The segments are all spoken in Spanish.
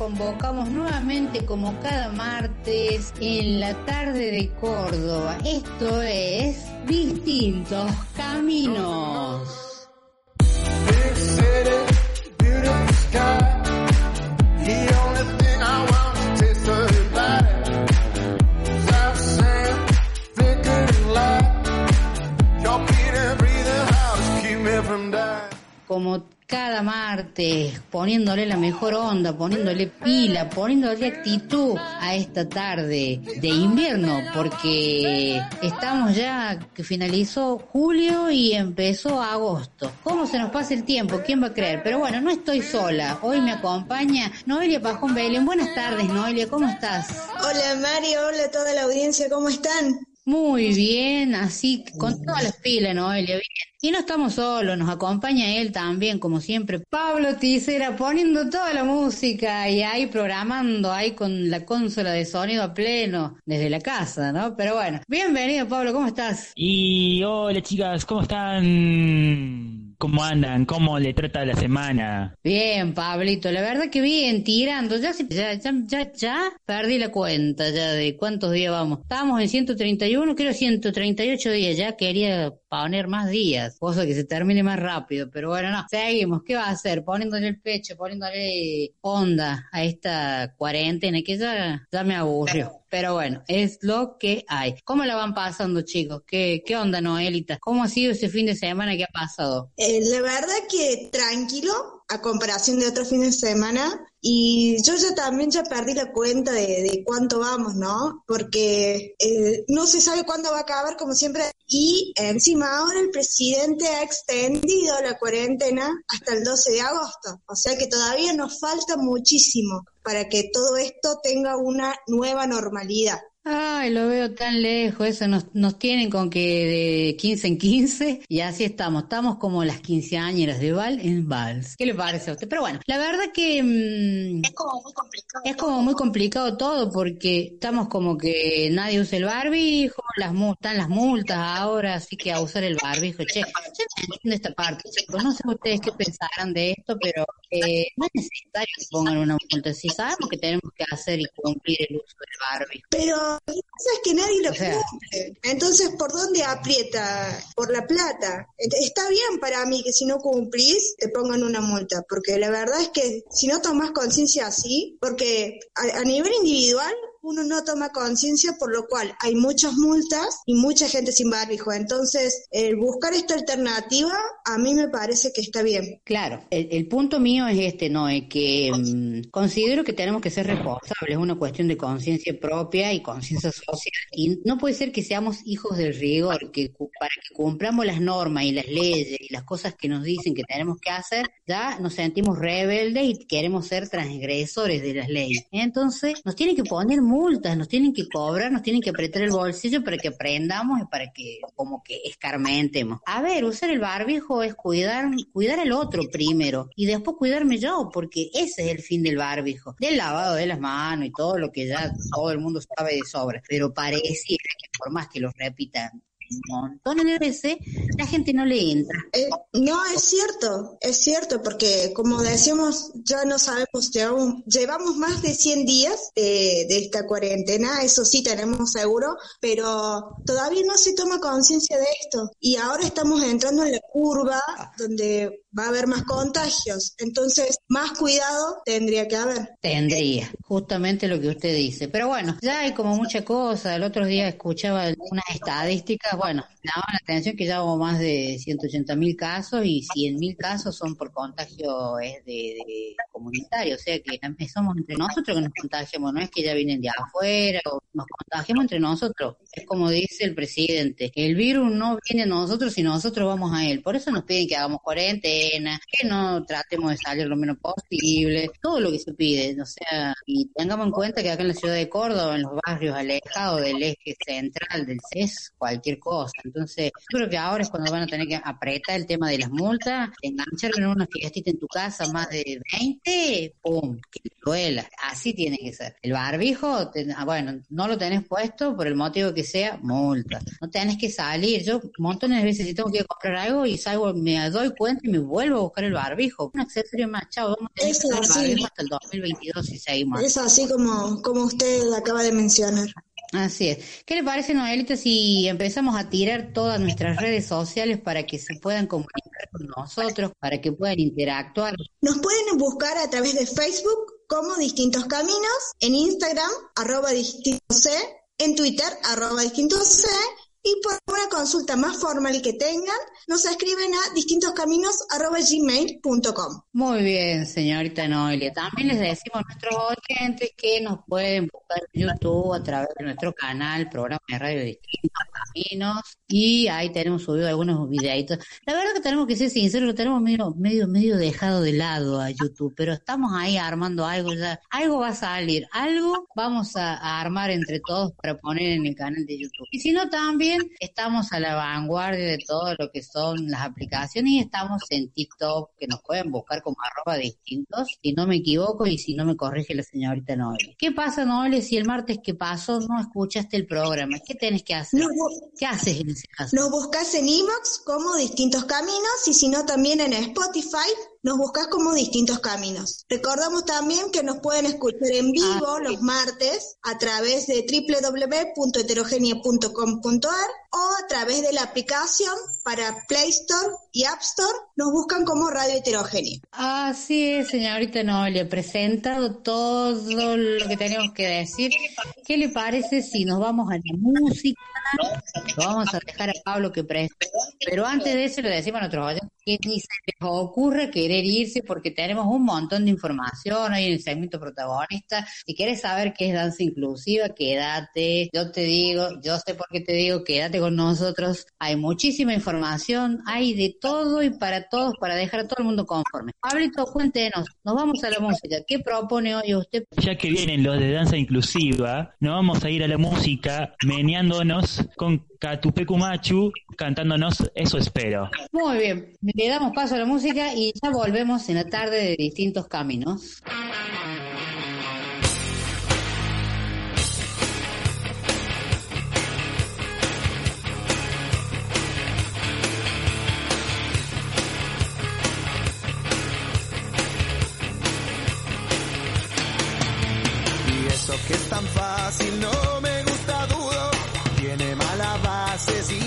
Convocamos nuevamente como cada martes en la tarde de Córdoba. Esto es Distintos Caminos. Como cada martes, poniéndole la mejor onda, poniéndole pila, poniéndole actitud a esta tarde de invierno, porque estamos ya que finalizó julio y empezó agosto. ¿Cómo se nos pasa el tiempo? ¿Quién va a creer? Pero bueno, no estoy sola. Hoy me acompaña Noelia Pajón Belén. Buenas tardes, Noelia, ¿cómo estás? Hola Mario, hola a toda la audiencia, ¿cómo están? Muy bien, así con todas las pilas, Noelia, bien. Y no estamos solos, nos acompaña él también, como siempre, Pablo Ticera, poniendo toda la música y ahí programando, ahí con la consola de sonido a pleno, desde la casa, ¿no? Pero bueno, bienvenido Pablo, ¿cómo estás? Y hola chicas, ¿cómo están? ¿Cómo andan? ¿Cómo le trata la semana? Bien, Pablito, la verdad que bien, tirando, ya, ya, ya, ya perdí la cuenta ya de cuántos días vamos. Estábamos en 131, creo 138 días, ya quería poner más días, cosa que se termine más rápido, pero bueno, no, seguimos, ¿qué va a hacer? Poniéndole el pecho, poniéndole onda a esta cuarentena que ya, ya me aburrió. Pero bueno, es lo que hay. ¿Cómo la van pasando, chicos? ¿Qué, qué onda, Noelita? ¿Cómo ha sido ese fin de semana que ha pasado? Eh, la verdad que tranquilo a comparación de otros fines de semana y yo ya también ya perdí la cuenta de, de cuánto vamos, ¿no? Porque eh, no se sabe cuándo va a acabar como siempre y encima ahora el presidente ha extendido la cuarentena hasta el 12 de agosto, o sea que todavía nos falta muchísimo para que todo esto tenga una nueva normalidad. Ay, lo veo tan lejos, eso nos, nos tienen con que de 15 en 15 y así estamos, estamos como las quinceañeras de Val en Vals. ¿Qué le parece a usted? Pero bueno, la verdad que mm, Es como muy complicado. es como muy complicado todo porque estamos como que nadie usa el barbijo, las están las multas ahora, así que a usar el barbijo. Che, yo no entiendo esta parte, chicos, no sé ustedes qué pensarán de esto, pero eh, no es necesario que pongan una multa, si sabemos que tenemos que hacer y cumplir el uso del barbijo. Pero lo que pasa es que nadie lo O sea- cumple. Entonces, ¿por dónde aprieta? Por la plata. Está bien para mí que si no cumplís te pongan una multa, porque la verdad es que si no tomas conciencia así, porque a, a nivel individual uno no toma conciencia, por lo cual hay muchas multas y mucha gente sin barbijo. Entonces, buscar esta alternativa a mí me parece que está bien. Claro, el, punto mío es este, Noé, que mm, considero que tenemos que ser responsables, es una cuestión de conciencia propia y conciencia social. Y no puede ser que seamos hijos del rigor, que para que cumplamos las normas y las leyes y las cosas que nos dicen que tenemos que hacer, ya nos sentimos rebeldes y queremos ser transgresores de las leyes. Entonces, nos tienen que poner multas, nos tienen que cobrar, nos tienen que apretar el bolsillo para que aprendamos y para que como que escarmentemos. A ver, usar el barbijo es cuidar, cuidar al otro primero y después cuidarme yo, porque ese es el fin del barbijo, del lavado de las manos y todo lo que ya todo el mundo sabe de sobra. Pero pareciera que por más que lo repitan montón de veces, la gente no le entra. Eh, no, es cierto, es cierto, porque como decíamos, ya no sabemos, llevamos, llevamos más de 100 días de, de esta cuarentena, eso sí tenemos seguro, pero todavía no se toma conciencia de esto. Y ahora estamos entrando en la curva donde va a haber más contagios, entonces más cuidado tendría que haber. Tendría, justamente lo que usted dice. Pero bueno, ya hay como mucha cosa. El otro día escuchaba unas estadísticas, bueno, llama la atención que ya hubo más de 180 mil casos y 100 mil casos son por contagio es de, de comunitario, o sea que empezamos entre nosotros que nos contagiamos, no es que ya vienen de afuera o nos contagiamos entre nosotros. Es como dice el presidente, el virus no viene a nosotros y nosotros vamos a él. Por eso nos piden que hagamos cuarentena, que no tratemos de salir lo menos posible, todo lo que se pide, o sea, y tengamos en cuenta que acá en la ciudad de Córdoba, en los barrios alejados del eje central del CES, cualquier cosa. Entonces, yo creo que ahora es cuando van a tener que apretar el tema de las multas, enganchar en una fiestita en tu casa más de 20, ¡pum! Que duela. Así tiene que ser. El barbijo, te- ah, bueno, no lo tenés puesto por el motivo que sea, multa. No tenés que salir. Yo montones de veces si tengo que ir a comprar algo y salgo, me doy cuenta y me vuelvo a buscar el barbijo. Un accesorio más, chao, vamos a tener Eso, que el barbijo hasta el 2022 si seguimos. Es así como, como usted acaba de mencionar. Así es. ¿Qué le parece, Noelita, si empezamos a tirar todas nuestras redes sociales para que se puedan comunicar con nosotros, para que puedan interactuar? Nos pueden buscar a través de Facebook como Distintos Caminos, en Instagram, arroba distinto C, en Twitter, arroba distinto C, y por una consulta más formal que tengan, nos escriben a distintoscaminos arroba gmail.com. Muy bien, señorita Noelia. También les decimos a nuestros oyentes que nos pueden buscar en YouTube a través de nuestro canal, programa de radio Distintos Caminos, y ahí tenemos subido algunos videitos. La verdad que tenemos que ser sinceros, lo tenemos medio, medio, medio dejado de lado a YouTube, pero estamos ahí armando algo. Algo va a salir, algo vamos a armar entre todos para poner en el canal de YouTube. Y si no, también estamos a la vanguardia de todo lo que son las aplicaciones y estamos en TikTok, que nos pueden buscar como arroba distintos, si no me equivoco y si no me corrige la señorita Noelia. ¿Qué pasa, Noelia, si el martes que pasó no escuchaste el programa? ¿Qué tenés que hacer? Nos, ¿Qué haces en ese caso? nos buscas en Evox como Distintos Caminos y si no también en Spotify nos buscas como Distintos Caminos. Recordamos también que nos pueden escuchar en vivo los martes a través de www.heterogenia.com.ar o a través de la aplicación para Play Store y App Store nos buscan como Radio Heterogenia. Así es, señorita Noelia, presentado todo lo que tenemos que decir. ¿Qué le parece si nos vamos a la música? Vamos a dejar a Pablo que presente. Pero antes de eso le decimos a nuestros oyentes que ni se les ocurre querer irse porque tenemos un montón de información ahí en el segmento protagonista. Si quieres saber qué es danza inclusiva, quédate. Yo te digo, yo sé por qué te digo, quédate con nosotros. Hay muchísima información, hay de todo y para todos, para dejar a todo el mundo conforme. Pablito, cuéntenos, nos vamos a la música. ¿Qué propone hoy usted? Ya que vienen los de danza inclusiva, nos vamos a ir a la música meneándonos con Catupecu Machu cantándonos Eso espero. Muy bien, le damos paso a la música y ya volvemos en la tarde de distintos caminos. Y eso que es tan fácil no me mala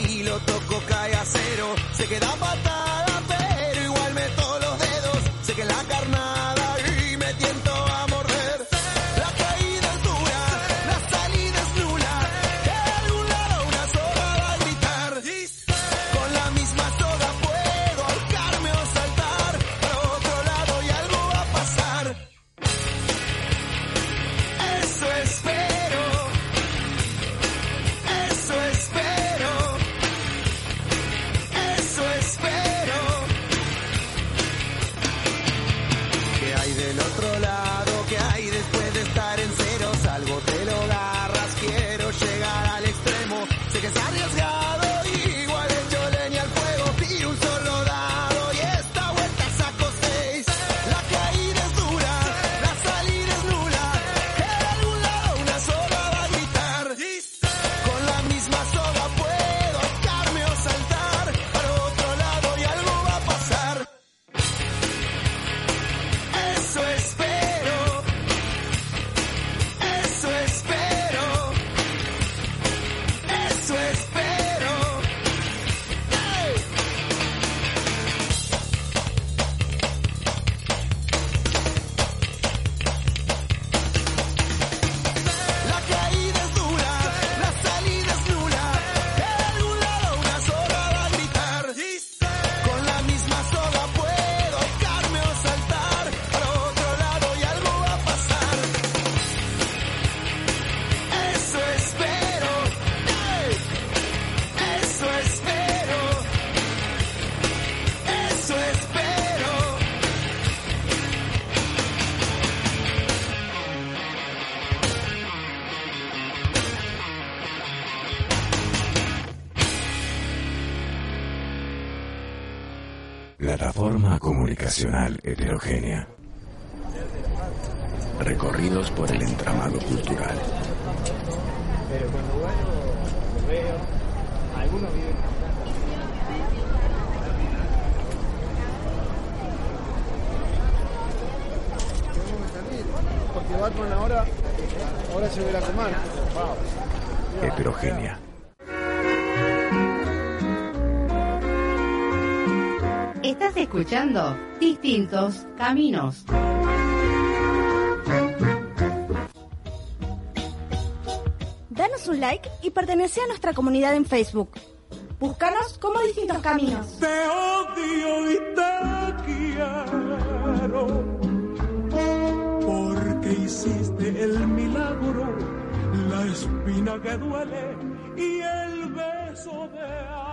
comunicacional heterogénea. Recorridos por el entramado cultural. Distintos Caminos. Danos un like y pertenece a nuestra comunidad en Facebook. Búscanos como Distintos Caminos. Te odio y te quiero. Porque hiciste el milagro, la espina que duele y el beso de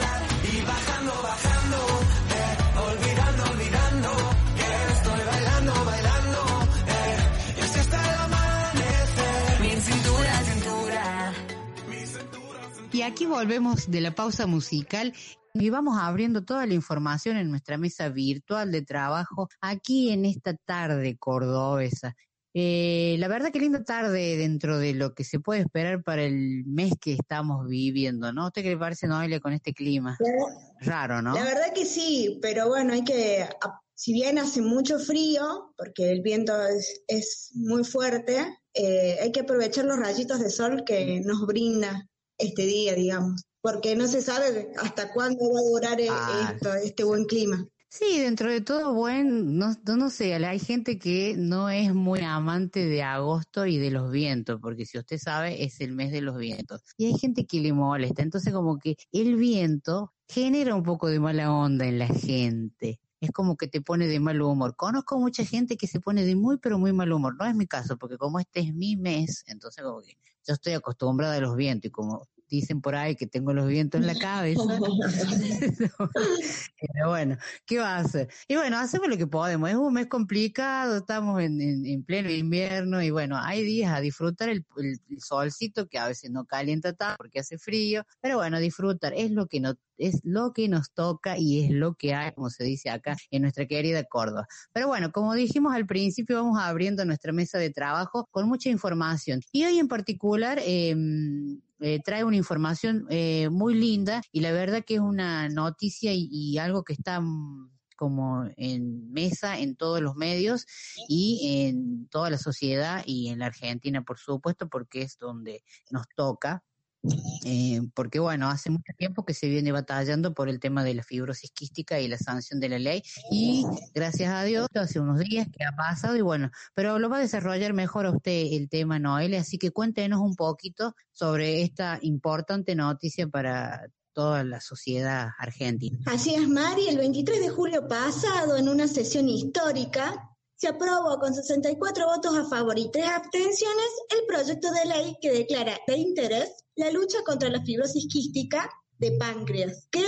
Y aquí volvemos de la pausa musical y vamos abriendo toda la información en nuestra mesa virtual de trabajo aquí en esta tarde cordobesa. Eh, la verdad que linda tarde dentro de lo que se puede esperar para el mes que estamos viviendo, ¿no? ¿Usted qué le parece, Noelia, con este clima? Raro, ¿no? La verdad que sí, pero bueno, hay que, si bien hace mucho frío, porque el viento es, es muy fuerte, eh, hay que aprovechar los rayitos de sol que nos brinda este día, digamos, porque no se sabe hasta cuándo va a durar eh, Ah, esto, este buen clima. Sí, dentro de todo, buen, no, no, no sé, hay gente que no es muy amante de agosto y de los vientos, porque si usted sabe, es el mes de los vientos. Y hay gente que le molesta, entonces como que el viento genera un poco de mala onda en la gente. Es como que te pone de mal humor. Conozco mucha gente que se pone de muy, pero muy mal humor. No es mi caso, porque como este es mi mes, entonces como que yo estoy acostumbrada a los vientos y como dicen por ahí que tengo los vientos en la cabeza. Pero bueno, ¿qué va a hacer? Y bueno, hacemos lo que podemos. Es un mes complicado, estamos en, en- en pleno invierno y bueno, hay días a disfrutar el, el- el solcito que a veces no calienta tanto porque hace frío, pero bueno, disfrutar es lo que no es lo que nos toca y es lo que hay, como se dice acá en nuestra querida Córdoba. Pero bueno, como dijimos al principio, vamos abriendo nuestra mesa de trabajo con mucha información. Y hoy en particular eh, eh, trae una información eh, muy linda y la verdad que es una noticia y, y algo que está mm, como en mesa en todos los medios y en toda la sociedad y en la Argentina, por supuesto, porque es donde nos toca. Eh, porque bueno, hace mucho tiempo que se viene batallando por el tema de la fibrosis quística y la sanción de la ley y gracias a Dios hace unos días que ha pasado y bueno, pero lo va a desarrollar mejor usted el tema Noelia, así que cuéntenos un poquito sobre esta importante noticia para toda la sociedad argentina. Así es, Mari, el 23 de julio pasado, en una sesión histórica, se aprobó con 64 votos a favor y 3 abstenciones el proyecto de ley que declara de interés la lucha contra la fibrosis quística de páncreas, que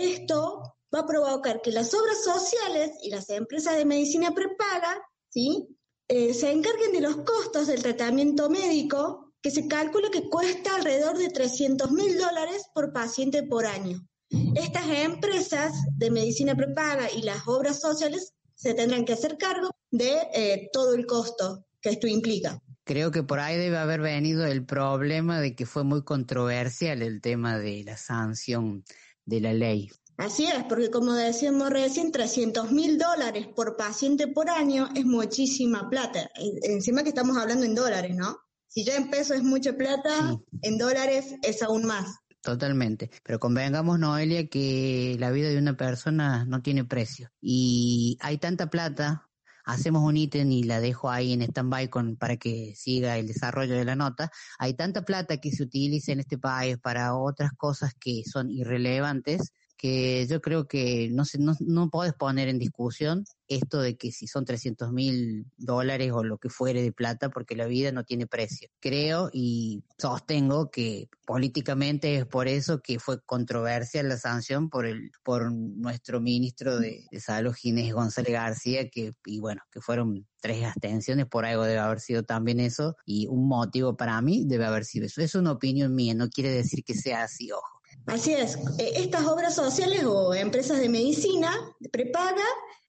esto va a provocar que las obras sociales y las empresas de medicina prepaga, ¿sí? Eh, se encarguen de los costos del tratamiento médico, que se calcula que cuesta alrededor de 300 mil dólares por paciente por año. Estas empresas de medicina prepaga y las obras sociales se tendrán que hacer cargo de eh, todo el costo que esto implica. Creo que por ahí debe haber venido el problema de que fue muy controversial el tema de la sanción de la ley. Así es, porque como decíamos recién, 300 mil dólares por paciente por año es muchísima plata. Encima que estamos hablando en dólares, ¿no? Si ya en pesos es mucha plata, en dólares es aún más. Totalmente. Pero convengamos, Noelia, que la vida de una persona no tiene precio. Y hay tanta plata, hacemos un ítem y la dejo ahí en stand-by para que siga el desarrollo de la nota. Hay tanta plata que se utiliza en este país para otras cosas que son irrelevantes que yo creo que no sé, no, no podés poner en discusión esto de que si son 300 mil dólares o lo que fuere de plata, porque la vida no tiene precio. Creo y sostengo que políticamente es por eso que fue controversial la sanción por el, por nuestro ministro de, de Salud, Ginés González García, que, y bueno, que fueron tres abstenciones, por algo debe haber sido también eso, y un motivo para mí debe haber sido eso. Es una opinión mía, no quiere decir que sea así, ojo. Así es, eh, estas obras sociales o empresas de medicina prepaga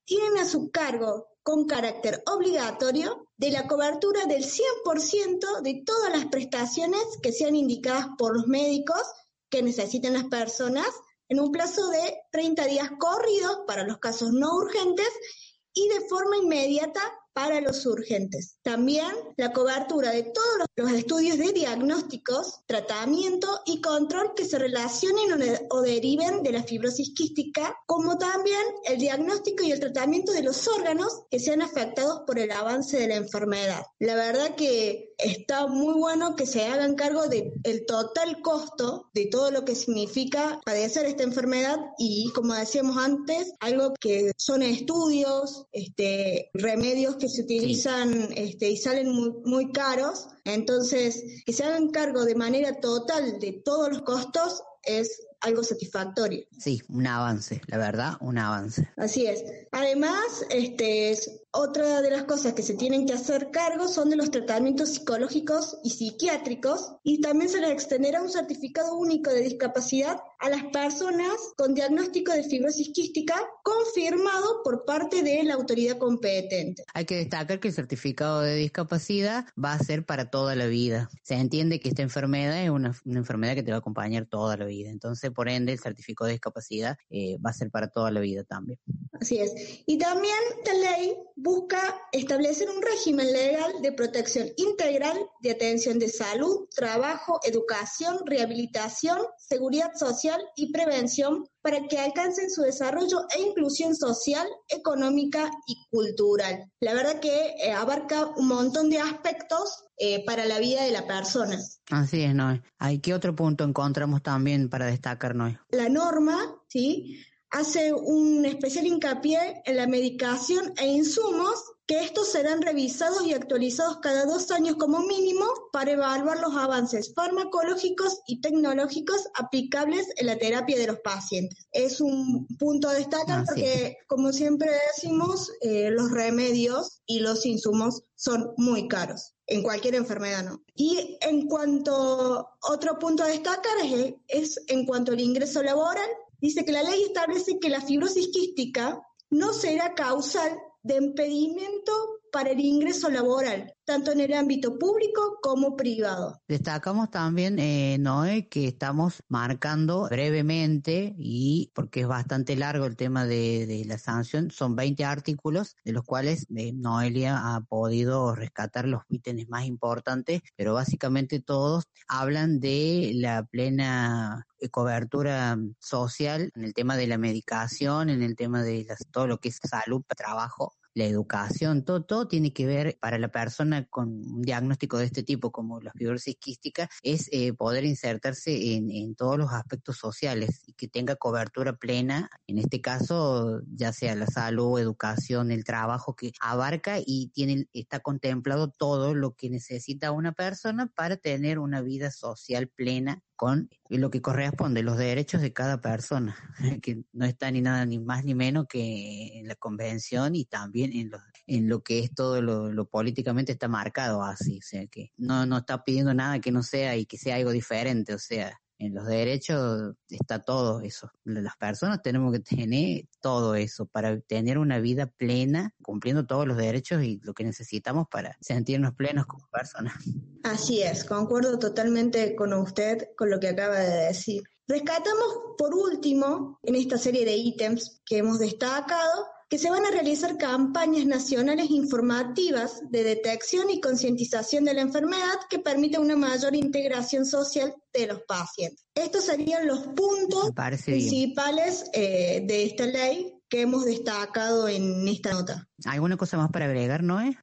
tienen a su cargo con carácter obligatorio de la cobertura del 100% de todas las prestaciones que sean indicadas por los médicos que necesiten las personas en un plazo de 30 días corridos para los casos no urgentes y de forma inmediata para los urgentes. También la cobertura de todos los, estudios de diagnósticos, tratamiento y control que se relacionen o, de- deriven de la fibrosis quística, como también el diagnóstico y el tratamiento de los órganos que sean afectados por el avance de la enfermedad. La verdad que está muy bueno que se hagan cargo del total costo de todo lo que significa padecer esta enfermedad y, como decíamos antes, algo que son estudios, este, remedios que se utilizan este, y salen muy, muy caros. Entonces, que se hagan cargo de manera total de todos los costos es algo satisfactorio. Sí, un avance, la verdad, un avance. Así es. Además, este, es- otra de las cosas que se tienen que hacer cargo son de los tratamientos psicológicos y psiquiátricos y también se les extenderá un certificado único de discapacidad a las personas con diagnóstico de fibrosis quística confirmado por parte de la autoridad competente. Hay que destacar que el certificado de discapacidad va a ser para toda la vida. Se entiende que esta enfermedad es una, una enfermedad que te va a acompañar toda la vida. Entonces, por ende, el certificado de discapacidad eh, va a ser para toda la vida también. Así es. Y también esta ley busca establecer un régimen legal de protección integral de atención de salud, trabajo, educación, rehabilitación, seguridad social y prevención para que alcancen su desarrollo e inclusión social, económica y cultural. La verdad que eh, abarca un montón de aspectos eh, para la vida de la persona. Así es, Noé. ¿Hay qué otro punto encontramos también para destacar, Noé? la norma, ¿sí? Hace un especial hincapié en la medicación e insumos que estos serán revisados y actualizados cada dos años como mínimo para evaluar los avances farmacológicos y tecnológicos aplicables en la terapia de los pacientes. Es un punto a destacar Así porque, como siempre decimos, eh, los remedios y los insumos son muy caros en cualquier enfermedad, ¿no? Y en cuanto, otro punto a destacar es, es en cuanto al ingreso laboral, dice que la ley establece que la fibrosis quística no será causal de impedimento para el ingreso laboral, tanto en el ámbito público como privado. Destacamos también, eh, Noé, que estamos marcando brevemente, y porque es bastante largo el tema de, la sanción, son 20 artículos, de los cuales eh, Noelia ha podido rescatar los ítems más importantes, pero básicamente todos hablan de la plena eh, cobertura social en el tema de la medicación, en el tema de las, todo lo que es salud, trabajo, la educación, todo, todo tiene que ver para la persona con un diagnóstico de este tipo, como la fibrosis quística, es eh, poder insertarse en, en todos los aspectos sociales y que tenga cobertura plena, en este caso, ya sea la salud, educación, el trabajo, que abarca y tiene, está contemplado todo lo que necesita una persona para tener una vida social plena con lo que corresponde, los derechos de cada persona, que no está ni nada ni más ni menos que en la convención y también en lo, en lo que es todo lo, lo políticamente está marcado así, o sea que no, no está pidiendo nada que no sea y que sea algo diferente, o sea, en los derechos está todo eso. Las personas tenemos que tener todo eso para tener una vida plena, cumpliendo todos los derechos y lo que necesitamos para sentirnos plenos como personas. Así es, concuerdo totalmente con usted con lo que acaba de decir. Rescatamos por último, en esta serie de ítems que hemos destacado, que se van a realizar campañas nacionales informativas de detección y concientización de la enfermedad que permitan una mayor integración social de los pacientes. Estos serían los puntos principales eh, de esta ley que hemos destacado en esta nota. ¿Alguna cosa más para agregar, Noé?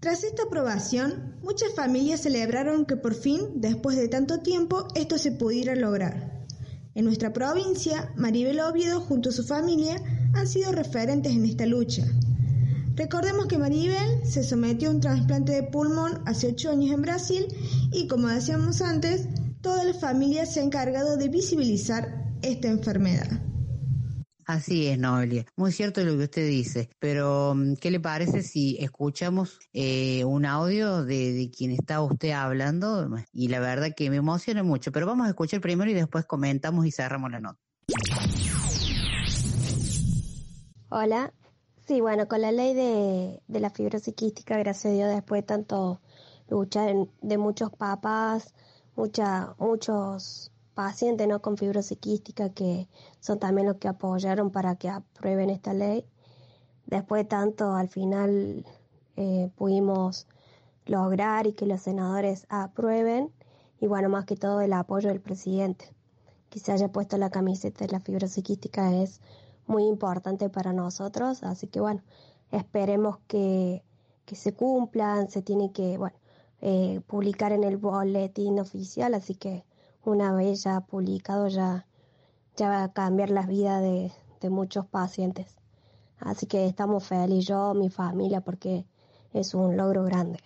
Tras esta aprobación, muchas familias celebraron que por fin, después de tanto tiempo, esto se pudiera lograr. En nuestra provincia, Maribel Oviedo junto a su familia han sido referentes en esta lucha. Recordemos que Maribel se sometió a un trasplante de pulmón hace ocho años en Brasil y, como decíamos antes, toda la familia se ha encargado de visibilizar esta enfermedad. Así es, Noelia. Muy cierto lo que usted dice, pero mm, ¿qué le parece si escuchamos eh, un audio de, de quien está usted hablando? Y la verdad que me emociona mucho, pero vamos a escuchar primero y después comentamos y cerramos la nota. Hola. Sí, bueno, con la ley de, de la fibrosis quística, gracias a Dios, después de tanto luchar de muchos papás, mucha, muchos pacientes ¿no? con fibrosis quística que son también los que apoyaron para que aprueben esta ley. Después de tanto, al final eh, pudimos lograr y que los senadores aprueben y bueno, más que todo el apoyo del presidente. Que se haya puesto la camiseta de la fibrosis quística es muy importante para nosotros, así que bueno, esperemos que, que se cumplan, se tiene que, eh, publicar en el boletín oficial, así que una vez ya publicado ya, ya va a cambiar la vida de, de muchos pacientes. Así que estamos felices, yo, mi familia, porque es un logro grande.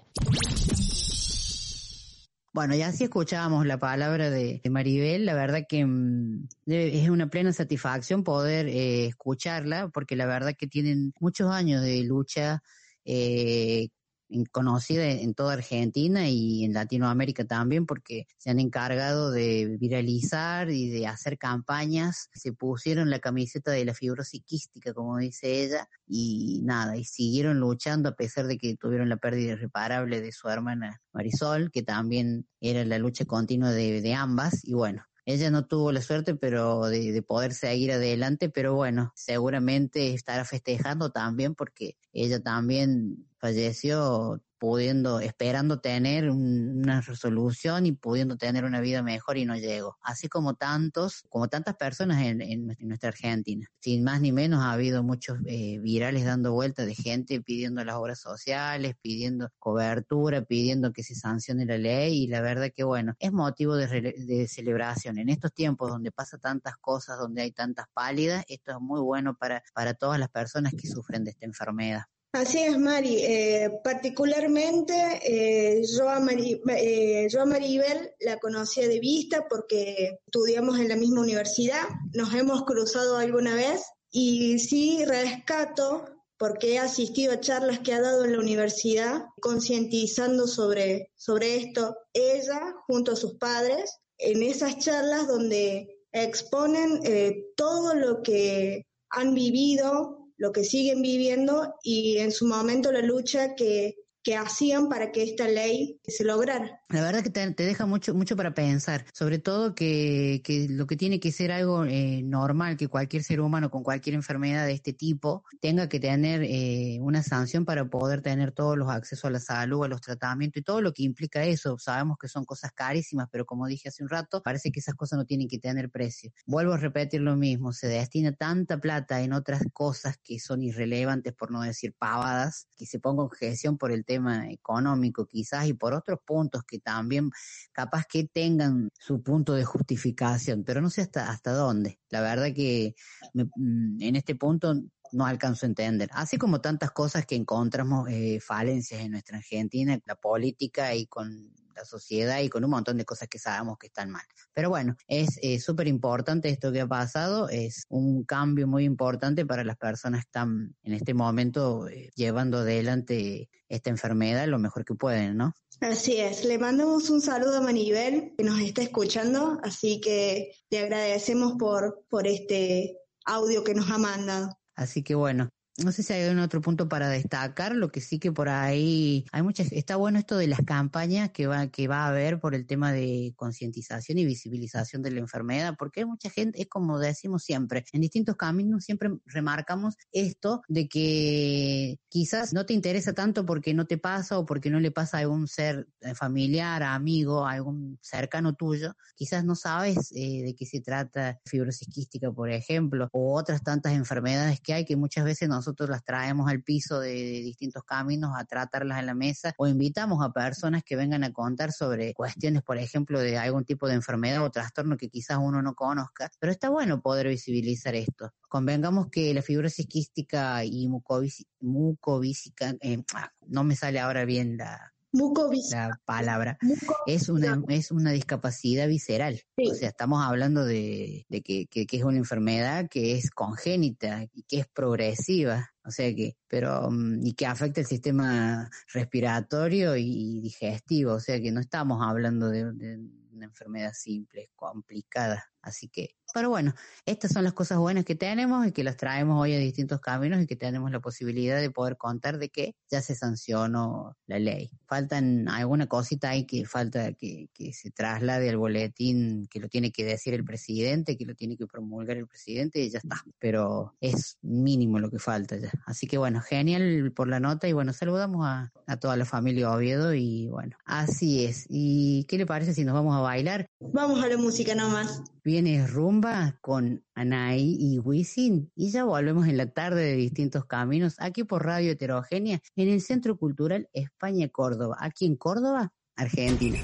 Bueno, ya sí escuchábamos la palabra de, Maribel, la verdad que mm, es una plena satisfacción poder eh, escucharla, porque la verdad que tienen muchos años de lucha eh, conocida en toda Argentina y en Latinoamérica también, porque se han encargado de viralizar y de hacer campañas, se pusieron la camiseta de la fibrosis quística, como dice ella, y nada, y siguieron luchando a pesar de que tuvieron la pérdida irreparable de su hermana Marisol, que también era la lucha continua de, de ambas, y bueno. Ella no tuvo la suerte pero de, de poder seguir adelante, pero bueno, seguramente estará festejando también porque ella también falleció pudiendo, esperando tener un- una resolución y pudiendo tener una vida mejor y no llegó. Así como tantos, como tantas personas en, nuestra- en nuestra Argentina. Sin más ni menos ha habido muchos eh, virales dando vueltas de gente pidiendo las obras sociales, pidiendo cobertura, pidiendo que se sancione la ley y la verdad que bueno, es motivo de, de celebración. En estos tiempos donde pasa tantas cosas, donde hay tantas pálidas, esto es muy bueno para, para todas las personas que sufren de esta enfermedad. Así es, Mari. Eh, particularmente, eh, yo, a Mari- eh, yo a Maribel la conocía de vista porque estudiamos en la misma universidad, nos hemos cruzado alguna vez y sí rescato porque he asistido a charlas que ha dado en la universidad concientizando sobre, sobre esto, ella junto a sus padres, en esas charlas donde exponen eh, todo lo que han vivido lo que siguen viviendo y en su momento la lucha que, que hacían para que esta ley se lograra. La verdad que te, deja mucho mucho para pensar, sobre todo que, que lo que tiene que ser algo eh, normal, que cualquier ser humano con cualquier enfermedad de este tipo tenga que tener eh, una sanción para poder tener todos los accesos a la salud, a los tratamientos y todo lo que implica eso. Sabemos que son cosas carísimas, pero como dije hace un rato, parece que esas cosas no tienen que tener precio. Vuelvo a repetir lo mismo, se destina tanta plata en otras cosas que son irrelevantes, por no decir pavadas, que se ponga objeción por el tema económico quizás y por otros puntos que también capaz que tengan su punto de justificación, pero no sé hasta, hasta dónde. La verdad que me- mm, en este punto no alcanzo a entender. Así como tantas cosas que encontramos eh, falencias en nuestra Argentina, la política y con la sociedad y con un montón de cosas que sabemos que están mal. Pero bueno, es eh, súper importante esto que ha pasado, es un cambio muy importante para las personas que están en este momento eh, llevando adelante esta enfermedad lo mejor que pueden, ¿no? Así es, le mandamos un saludo a Manibel que nos está escuchando, así que le agradecemos por, por este audio que nos ha mandado. Así que bueno, no sé si hay algún otro punto para destacar, lo que sí que por ahí hay muchas, está bueno esto de las campañas que va, que va a haber por el tema de concientización y visibilización de la enfermedad, porque hay mucha gente, es como decimos siempre, en distintos caminos siempre remarcamos esto de que quizás no te interesa tanto porque no te pasa o porque no le pasa a algún ser eh, familiar, amigo, algún cercano tuyo, quizás no sabes eh, de qué se trata fibrosis quística, por ejemplo, o otras tantas enfermedades que hay que muchas veces nosotros las traemos al piso de, de distintos caminos a tratarlas en la mesa o invitamos a personas que vengan a contar sobre cuestiones, por ejemplo, de algún tipo de enfermedad o trastorno que quizás uno no conozca, pero está bueno poder visibilizar esto. Convengamos que la fibrosis quística y mucovísica, eh, ah, no me sale ahora bien la, la palabra, es una, es una discapacidad visceral. O sea, estamos hablando de, de que, que, que es una enfermedad que es congénita y que es progresiva. O sea que, pero, mm, y que afecta el sistema respiratorio y digestivo. O sea que no estamos hablando de, de una enfermedad simple, es complicada. Así que, pero bueno, estas son las cosas buenas que tenemos y que las traemos hoy a distintos caminos y que tenemos la posibilidad de poder contar de que ya se sancionó la ley. Faltan alguna cosita ahí que falta que, que se traslade al boletín, que lo tiene que decir el presidente, que lo tiene que promulgar el presidente y ya está. Pero es mínimo lo que falta ya. Así que bueno, genial por la nota y bueno, saludamos a, a toda la familia Oviedo y bueno, así es. ¿Y qué le parece si nos vamos a bailar? Vamos a la música nomás. Viene Rumba con Anaí y Wisin y ya volvemos en la tarde de distintos caminos aquí por Radio Heterogénea en el Centro Cultural España Córdoba, aquí en Córdoba, Argentina.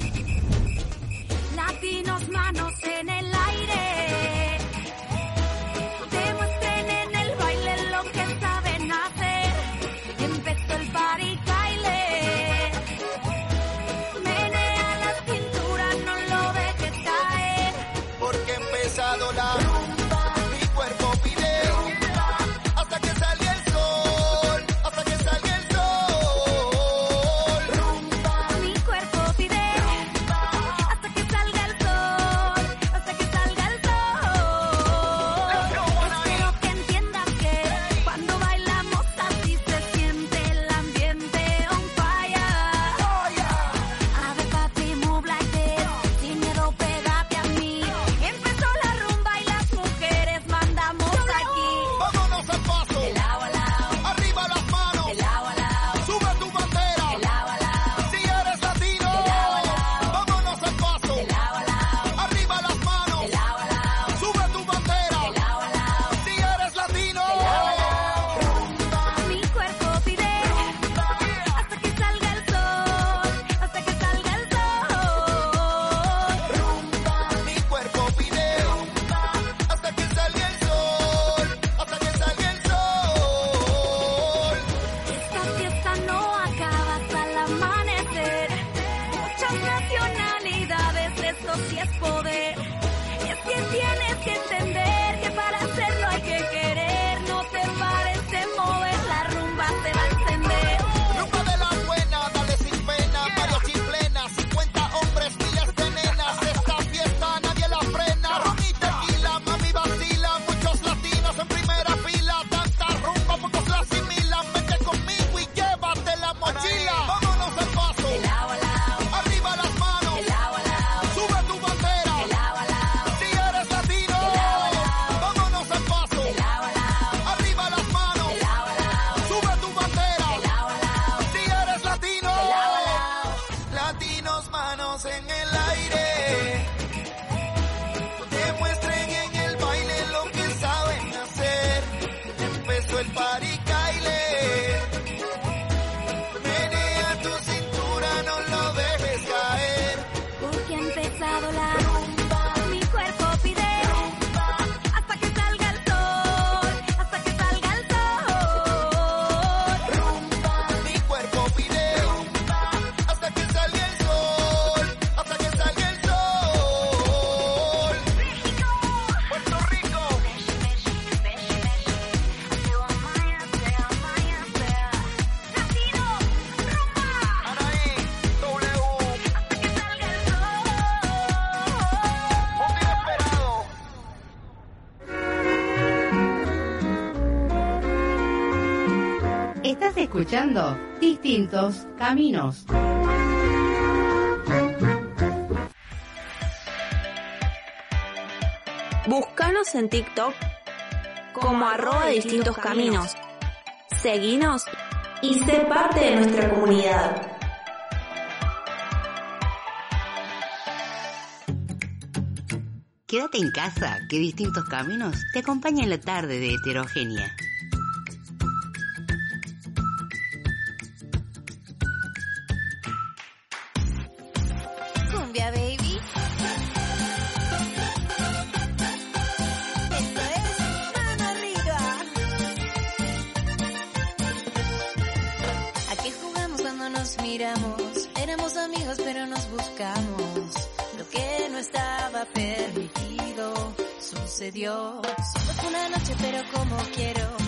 Escuchando Distintos Caminos. Búscanos en TikTok como arroba distintos caminos. Seguinos y sé parte de nuestra comunidad. Quédate en casa, que distintos caminos te acompañan en la tarde de heterogénea. Sucedió. Solo fue una noche pero como quiero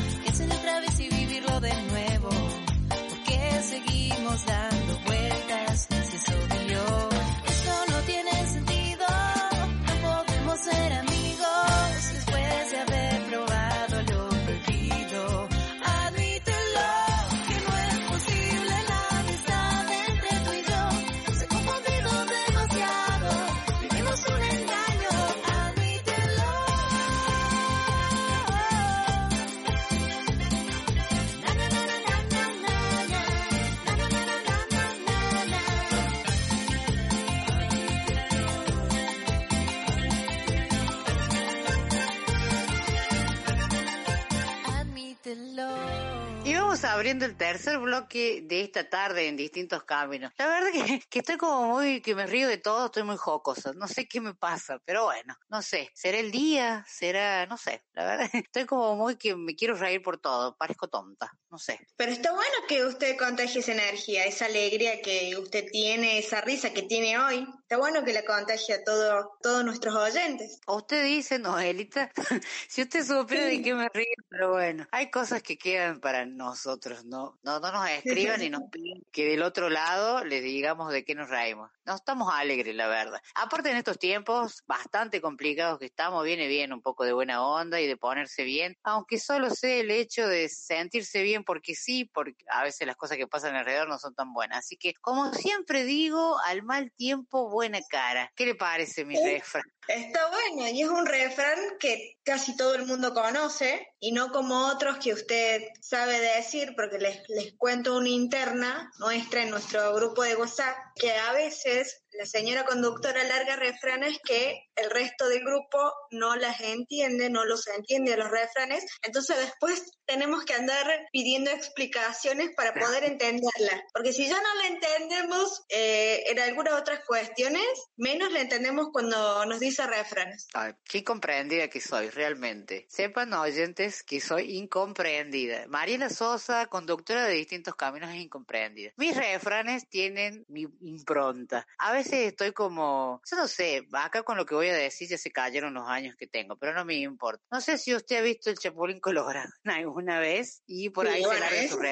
tercer bloque de esta tarde en distintos caminos. La verdad que, que estoy como muy, que me río de todo, estoy muy jocosa. No sé qué me pasa, pero bueno, no sé. ¿Será el día? ¿Será? No sé. La verdad, estoy como muy que me quiero reír por todo. Parezco tonta. No sé. Pero está bueno que usted contagie esa energía, esa alegría que usted tiene, esa risa que tiene hoy. Está bueno que la contagie a todo, todos nuestros oyentes. O usted dice, Noelita, si usted supiera de qué me río, pero bueno, hay cosas que quedan para nosotros, ¿no? No, no nos escriban y nos piden que del otro lado les digamos de qué nos reímos. No estamos alegres, la verdad. Aparte en estos tiempos bastante complicados que estamos, viene bien un poco de buena onda y de ponerse bien, aunque solo sea el hecho de sentirse bien porque sí, porque a veces las cosas que pasan alrededor no son tan buenas. Así que, como siempre digo, al mal tiempo, buena cara. ¿Qué le parece mi refrán? Está bueno, y es un refrán que casi todo el mundo conoce, y no como otros que usted sabe decir, porque les, les cuento una interna nuestra en nuestro grupo de WhatsApp, que a veces la señora conductora larga refranes que el resto del grupo no las entiende, no los entiende los refranes, entonces después tenemos que andar pidiendo explicaciones para poder entenderla, porque si ya no la entendemos eh, en algunas otras cuestiones, menos la entendemos cuando nos dice refranes. Ay, qué comprendida que soy, realmente. Sepan, oyentes, que soy incomprendida. Mariela Sosa, conductora de distintos caminos, es incomprendida. Mis refranes tienen mi impronta. A veces estoy como, yo no sé, acá con lo que voy a decir ya se cayeron los años que tengo, pero no me importa. No sé si usted ha visto el Chapulín Colorado alguna vez y por Sí, ahí bueno, se larga eso sus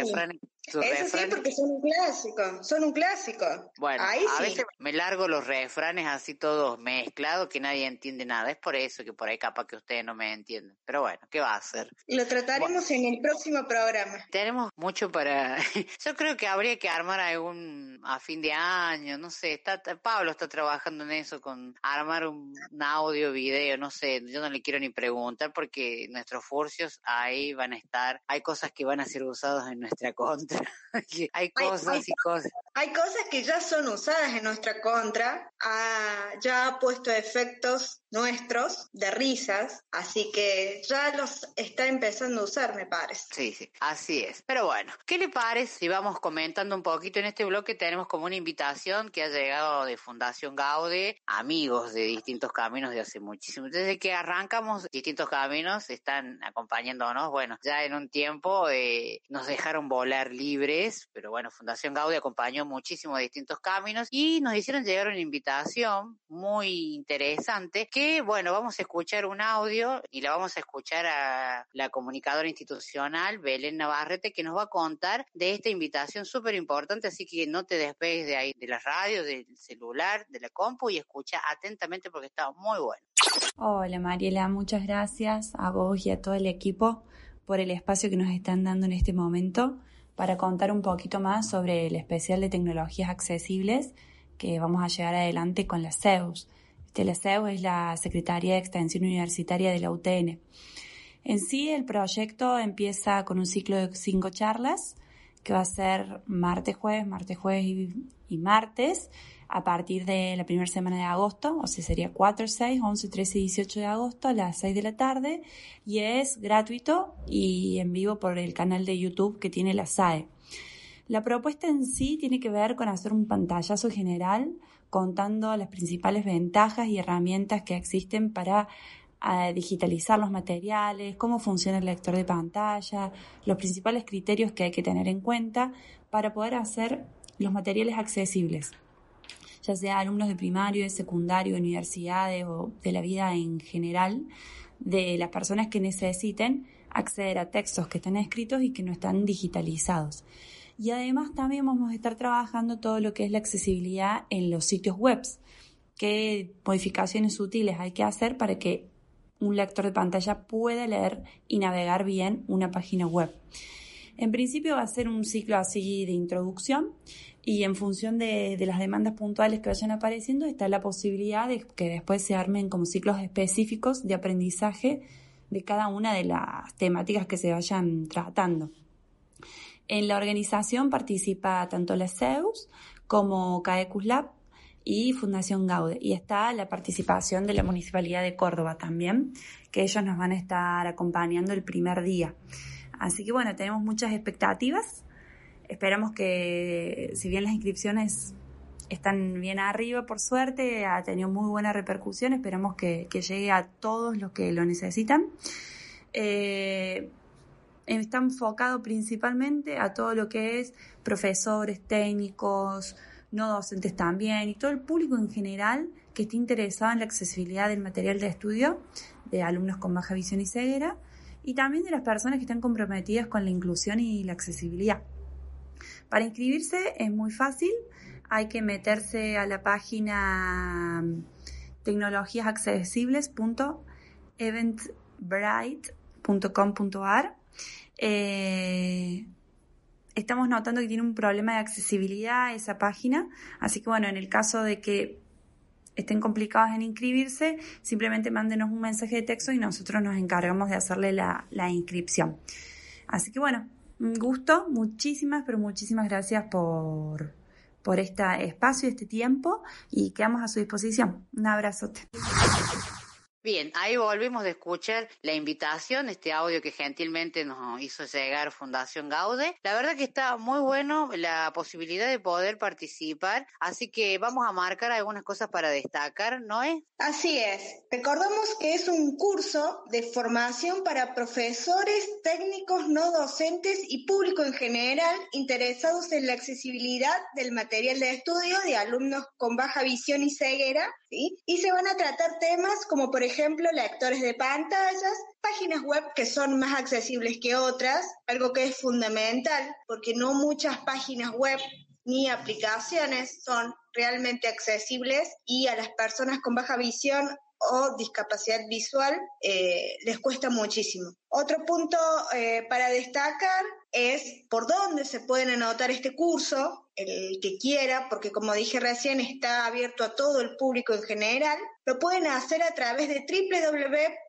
sí. refranes. Eso sí, porque son un clásico, son un clásico. Bueno, Ahí a sí. veces me largo los refranes así todos mezclados que nadie entiende nada. Es por eso que por ahí capaz que ustedes no me entienden. Pero bueno, ¿qué va a hacer? Lo trataremos en el próximo programa. Tenemos mucho para... Yo creo que habría que armar algún a fin de año, no sé. Está- Pablo está trabajando en eso con armar un, un audio, video, no sé. Yo no le quiero ni preguntar porque nuestros furcios ahí van a estar. Hay cosas que van a ser usadas en nuestra contra. hay cosas hay- y cosas. Hay cosas que ya son usadas en nuestra contra, ha- ya ha puesto efectos nuestros de risas, así que ya los está empezando a usar, me parece. Sí, sí, así es. Pero bueno, ¿qué le parece si vamos comentando un poquito en este bloque? Tenemos como una invitación que ha llegado de Fundación Gaude, amigos de distintos caminos de hace muchísimo. Desde que arrancamos distintos caminos, están acompañándonos. Bueno, ya en un tiempo eh, nos dejaron volar libres, pero bueno, Fundación Gaude acompañó muchísimo distintos caminos y nos hicieron llegar una invitación muy interesante que, bueno, vamos a escuchar un audio y la vamos a escuchar a la comunicadora institucional Belén Navarrete que nos va a contar de esta invitación súper importante, así que no te despegues de ahí, de la radio, del celular, de la compu y escucha atentamente porque está muy bueno. Hola Mariela, muchas gracias a vos y a todo el equipo por el espacio que nos están dando en este momento para contar un poquito más sobre el especial de tecnologías accesibles que vamos a llevar adelante con la CEUS. La CEUS es la Secretaría de Extensión Universitaria de la UTN. En sí, el proyecto empieza con un ciclo de cinco charlas que va a ser martes, jueves, martes, jueves y, y martes a partir de la primera semana de agosto, o sea, sería 4, 6, 11, 13 y 18 de agosto a las 6 de la tarde y es gratuito y en vivo por el canal de YouTube que tiene la SAE. La propuesta en sí tiene que ver con hacer un pantallazo general contando las principales ventajas y herramientas que existen para a digitalizar los materiales, cómo funciona el lector de pantalla, los principales criterios que hay que tener en cuenta para poder hacer los materiales accesibles, ya sea alumnos de primario, de secundario, de universidades o de la vida en general, de las personas que necesiten acceder a textos que están escritos y que no están digitalizados. Y además también vamos a estar trabajando todo lo que es la accesibilidad en los sitios web, qué modificaciones útiles hay que hacer para que un lector de pantalla pueda leer y navegar bien una página web. En principio va a ser un ciclo así de introducción y en función de, de, las demandas puntuales que vayan apareciendo está la posibilidad de que después se armen como ciclos específicos de aprendizaje de cada una de las temáticas que se vayan tratando. En la organización participa tanto la CEUS como CAECUS Lab y Fundación Gaude. Y está la participación de la Municipalidad de Córdoba también, que ellos nos van a estar acompañando el primer día. Así que bueno, tenemos muchas expectativas. Esperamos que, si bien las inscripciones están bien arriba, por suerte, ha tenido muy buena repercusión. Esperamos que, que llegue a todos los que lo necesitan. Eh, está enfocado principalmente a todo lo que es profesores, técnicos, no docentes también y todo el público en general que esté interesado en la accesibilidad del material de estudio de alumnos con baja visión y ceguera y también de las personas que están comprometidas con la inclusión y la accesibilidad. Para inscribirse es muy fácil, hay que meterse a la página tecnologíasaccesibles.eventbrite.com.ar. Eh, estamos notando que tiene un problema de accesibilidad esa página, así que bueno, en el caso de que estén complicados en inscribirse, simplemente mándenos un mensaje de texto y nosotros nos encargamos de hacerle la, la inscripción. Así que bueno, un gusto, muchísimas, pero muchísimas gracias por, por este espacio y este tiempo y quedamos a su disposición. Un abrazote. Bien, ahí volvimos de escuchar la invitación, este audio que gentilmente nos hizo llegar Fundación Gaude. La verdad que está muy bueno la posibilidad de poder participar, así que vamos a marcar algunas cosas para destacar, ¿no es? Así es. Recordamos que es un curso de formación para profesores, técnicos no docentes y público en general interesados en la accesibilidad del material de estudio de alumnos con baja visión y ceguera, Y se van a tratar temas como por ejemplo, lectores de pantallas, páginas web que son más accesibles que otras, algo que es fundamental, porque no muchas páginas web ni aplicaciones son realmente accesibles y a las personas con baja visión o discapacidad visual eh, les cuesta muchísimo. Otro punto eh, para destacar es por dónde se pueden anotar este curso, el que quiera, porque como dije recién está abierto a todo el público en general, lo pueden hacer a través de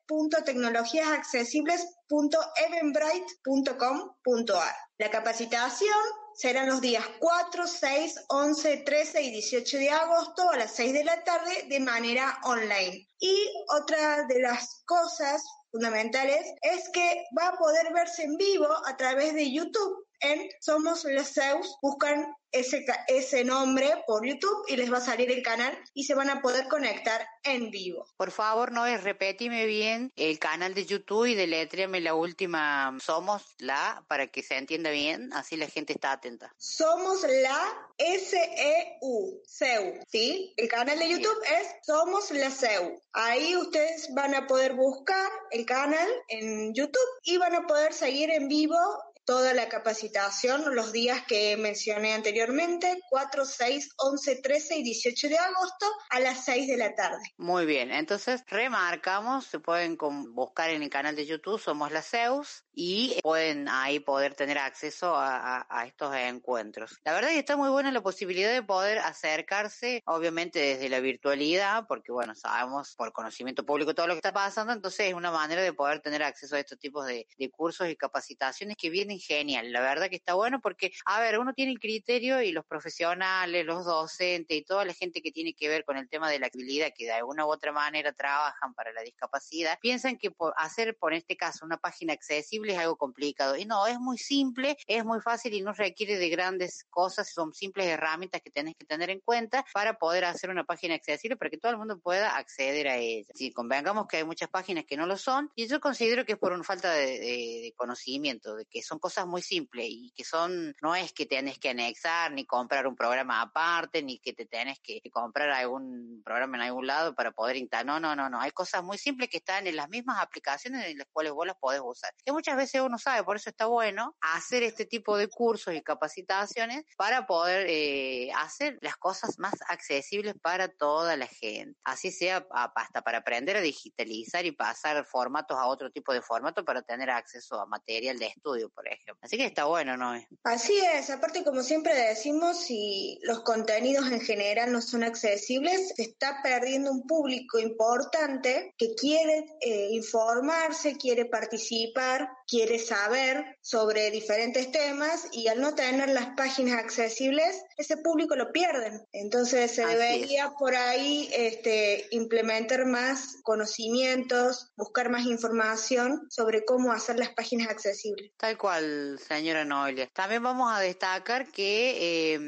www.tecnologiasaccesibles.evenbright.com.ar. La capacitación serán los días 4, 6, 11, 13 y 18 de agosto a las 6 de la tarde de manera online. Y otra de las cosas fundamentales es que va a poder verse en vivo a través de YouTube en Somos Les Zeus, buscan ese, ese nombre por YouTube y les va a salir el canal y se van a poder conectar en vivo. Por favor, no es repetime bien el canal de YouTube y deletréame la última Somos la para que se entienda bien, así la gente está atenta. Somos la S-E-U, SEU, ¿sí? El canal de YouTube es Somos la SEU. Ahí ustedes van a poder buscar el canal en YouTube y van a poder seguir en vivo toda la capacitación los días que mencioné anteriormente, 4, 6, 11, 13 y 18 de agosto a las 6 de la tarde. Muy bien, entonces remarcamos, se pueden buscar en el canal de YouTube Somos las Zeus y pueden ahí poder tener acceso a, a- a estos encuentros. La verdad que está muy buena la posibilidad de poder acercarse, obviamente desde la virtualidad, porque bueno, sabemos por conocimiento público todo lo que está pasando, entonces es una manera de poder tener acceso a estos tipos de, de cursos y capacitaciones que vienen genial. La verdad que está bueno porque, a ver, uno tiene el criterio y los profesionales, los docentes y toda la gente que tiene que ver con el tema de la habilidad que de alguna u otra manera trabajan para la discapacidad, piensan que por hacer, por este caso, una página accesible es algo complicado. Y no, es muy simple, es muy fácil y no requiere de grandes cosas, son simples herramientas que tenés que tener en cuenta para poder hacer una página accesible para que todo el mundo pueda acceder a ella. Si convengamos que hay muchas páginas que no lo son, y yo considero que es por una falta de, de- de conocimiento, de que son cosas muy simples y que son, no es que tenés que anexar ni comprar un programa aparte, ni que te tenés que comprar algún programa en algún lado para poder instalar. No, no, no, no. Hay cosas muy simples que están en las mismas aplicaciones en las cuales vos las podés usar. Que muchas veces uno sabe, por eso está bueno hacer este tipo de cursos y capacitaciones para poder eh, hacer las cosas más accesibles para toda la gente. Así sea hasta para aprender a digitalizar y pasar formatos a otro tipo de formato para tener acceso a material de estudio, por ejemplo. Así que está bueno, ¿no? Así es, aparte como siempre decimos, si los contenidos en general no son accesibles, se está perdiendo un público importante que quiere eh, informarse, quiere participar, quiere saber sobre diferentes temas y al no tener las páginas accesibles, ese público lo pierden. Entonces se Así debería por ahí este, implementar más conocimientos, buscar más información sobre cómo hacer las páginas accesibles. Tal cual, señora Noelia. También vamos a destacar que eh,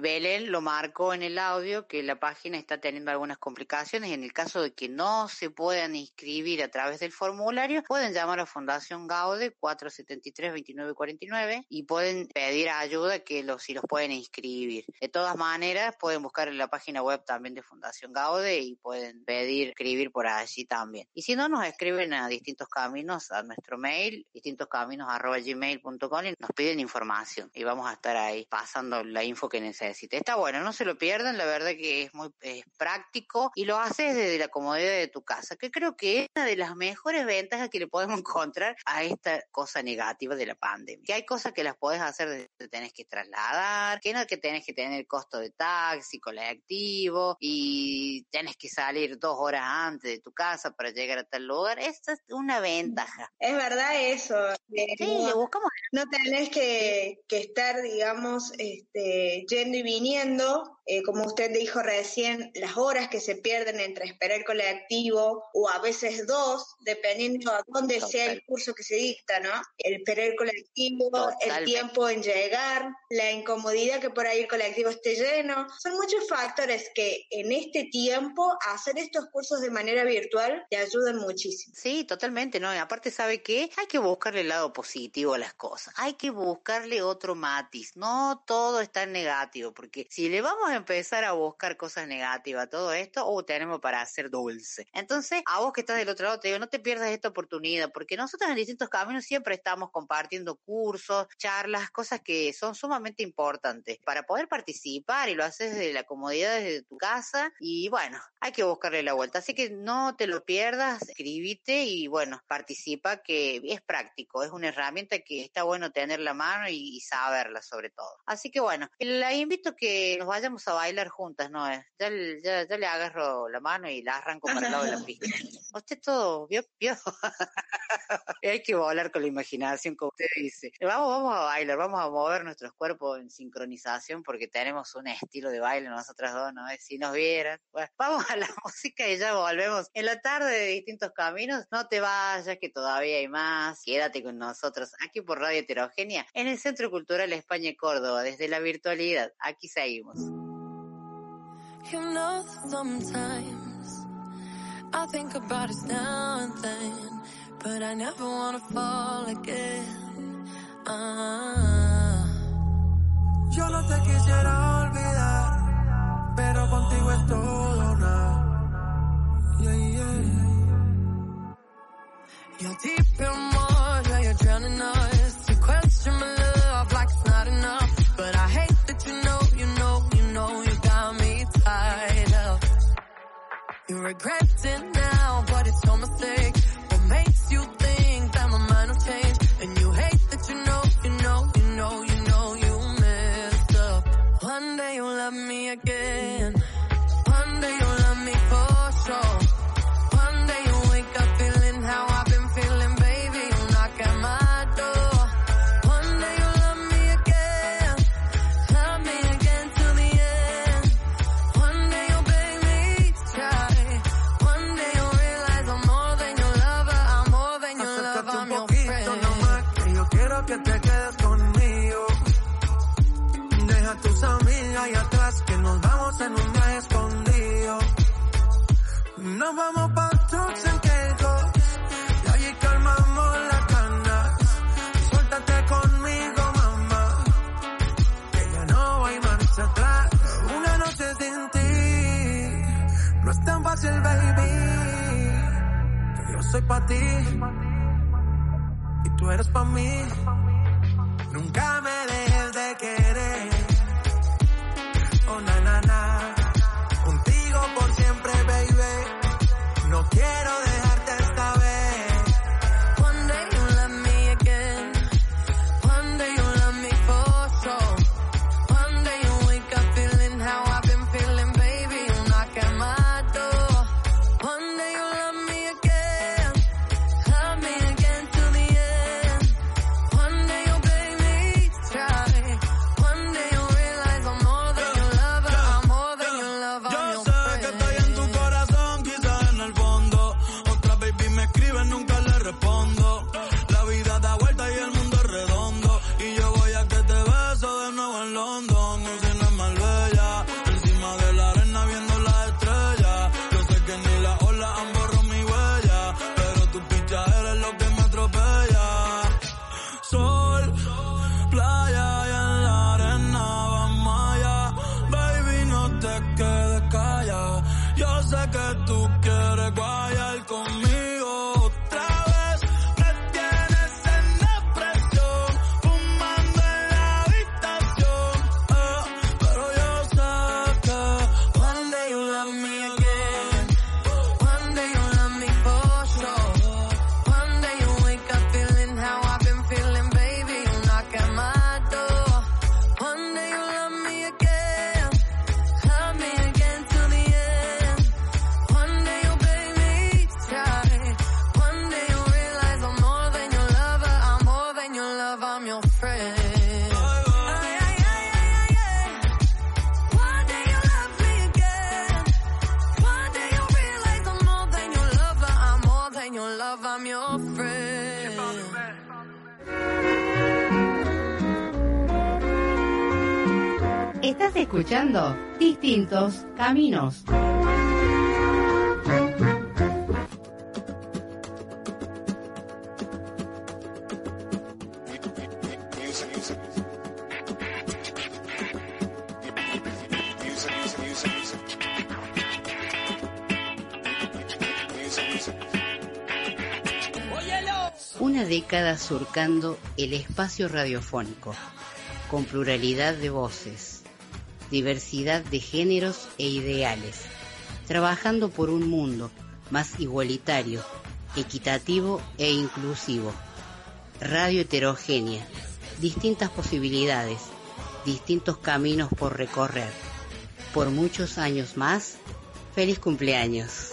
Belén lo marcó en el audio que la página está teniendo algunas complicaciones. En el caso de que no se puedan inscribir a través del formulario, pueden llamar a Fundación Gaude 473-2949 y pueden pedir ayuda que los, si los pueden inscribir. De todas maneras, pueden buscar en la página web también de Fundación Gaude y pueden pedir escribir por allí también. Y si no, nos escriben a distintos caminos a nuestro mail, distintoscaminos.gmail.com y nos piden información y vamos a estar ahí pasando la info que necesite. Está bueno, no se lo pierdan, la verdad que es muy es práctico y lo haces desde la comodidad de tu casa, que creo que es una de las mejores ventajas que le podemos encontrar a esta cosa negativa de la pandemia. Que hay cosas que las podés hacer desde te tenés que trasladar, que no que tenés que tener costo de taxi, colectivo y tenés que salir dos horas antes de tu casa para llegar a tal lugar. Esta es una ventaja. Es verdad eso. Sí, no, le buscamos no tenés que, que estar, digamos, este, yendo viniendo, eh, como usted dijo recién, las horas que se pierden entre esperar el colectivo o a veces dos, dependiendo a dónde sea el curso que se dicta, ¿no? El esperar el colectivo, el Totalmente. tiempo en llegar, la incomodidad que por ahí el colectivo esté lleno. Son muchos factores que en este tiempo hacer estos cursos de manera virtual te ayudan muchísimo. Sí, totalmente, ¿no? Y aparte, ¿sabe qué? Hay que buscarle el lado positivo a las cosas. Hay que buscarle otro matiz. No todo es tan negativo, porque si le vamos a empezar a buscar cosas negativas todo esto, oh, tenemos para hacer dulce. Entonces, a vos que estás del otro lado, te digo, no te pierdas esta oportunidad, porque nosotros en distintos caminos siempre estamos compartiendo cursos, charlas, cosas que son sumamente importantes para poder participar y lo haces desde la comodidad desde tu casa y bueno, hay que buscarle la vuelta. Así que no te lo pierdas, escribite y bueno, participa que es práctico, es una herramienta que está bueno tener la mano y, y saberla sobre todo. Así que bueno, la invito a que nos vayamos a bailar juntas, ¿no? Ya, ya, ya le agarro la mano y la arranco para el lado de la pista. Usted todo, ¿vio? ¿Vio? Hay que volar con la imaginación, como usted dice. Vamos, vamos a bailar, vamos a mover nuestros cuerpos en sincronización porque tenemos un estilo de baile nosotras dos, ¿no? Si nos vieran. Bueno, vamos a la música y ya volvemos. En la tarde de distintos caminos, no te vayas que todavía hay más. Quédate con nosotros aquí por Radio Heterogénea en el Centro Cultural España Córdoba, desde la virtualidad. Aquí seguimos. You know, sometimes I think about us now and then, but I never wanna fall again. Ah. Yo no te quisiera olvidar, pero contigo es todo nada. Yeah, yeah. You're deep in water, You're regretting. Nos vamos pa' trucks en Kelcos. Y allí calmamos las canas. Suéltate conmigo, mamá. Que ya no hay marcha atrás. Una noche sin ti. No es tan fácil, baby. Yo soy pa' ti. Y tú eres pa' mí. Distintos Caminos. Una década surcando el espacio radiofónico, con pluralidad de voces, diversidad de géneros e ideales, trabajando por un mundo más igualitario, equitativo e inclusivo. Radio heterogénea, distintas posibilidades, distintos caminos por recorrer. Por muchos años más, feliz cumpleaños.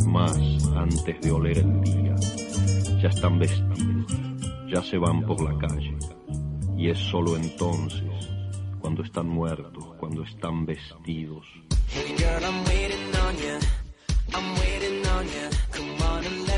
vez más antes de oler el día. Ya están vestidos, ya se van por la calle. Y es solo entonces, cuando están muertos, cuando están vestidos. Hey girl, I'm waiting on you. I'm waiting on you. Come on and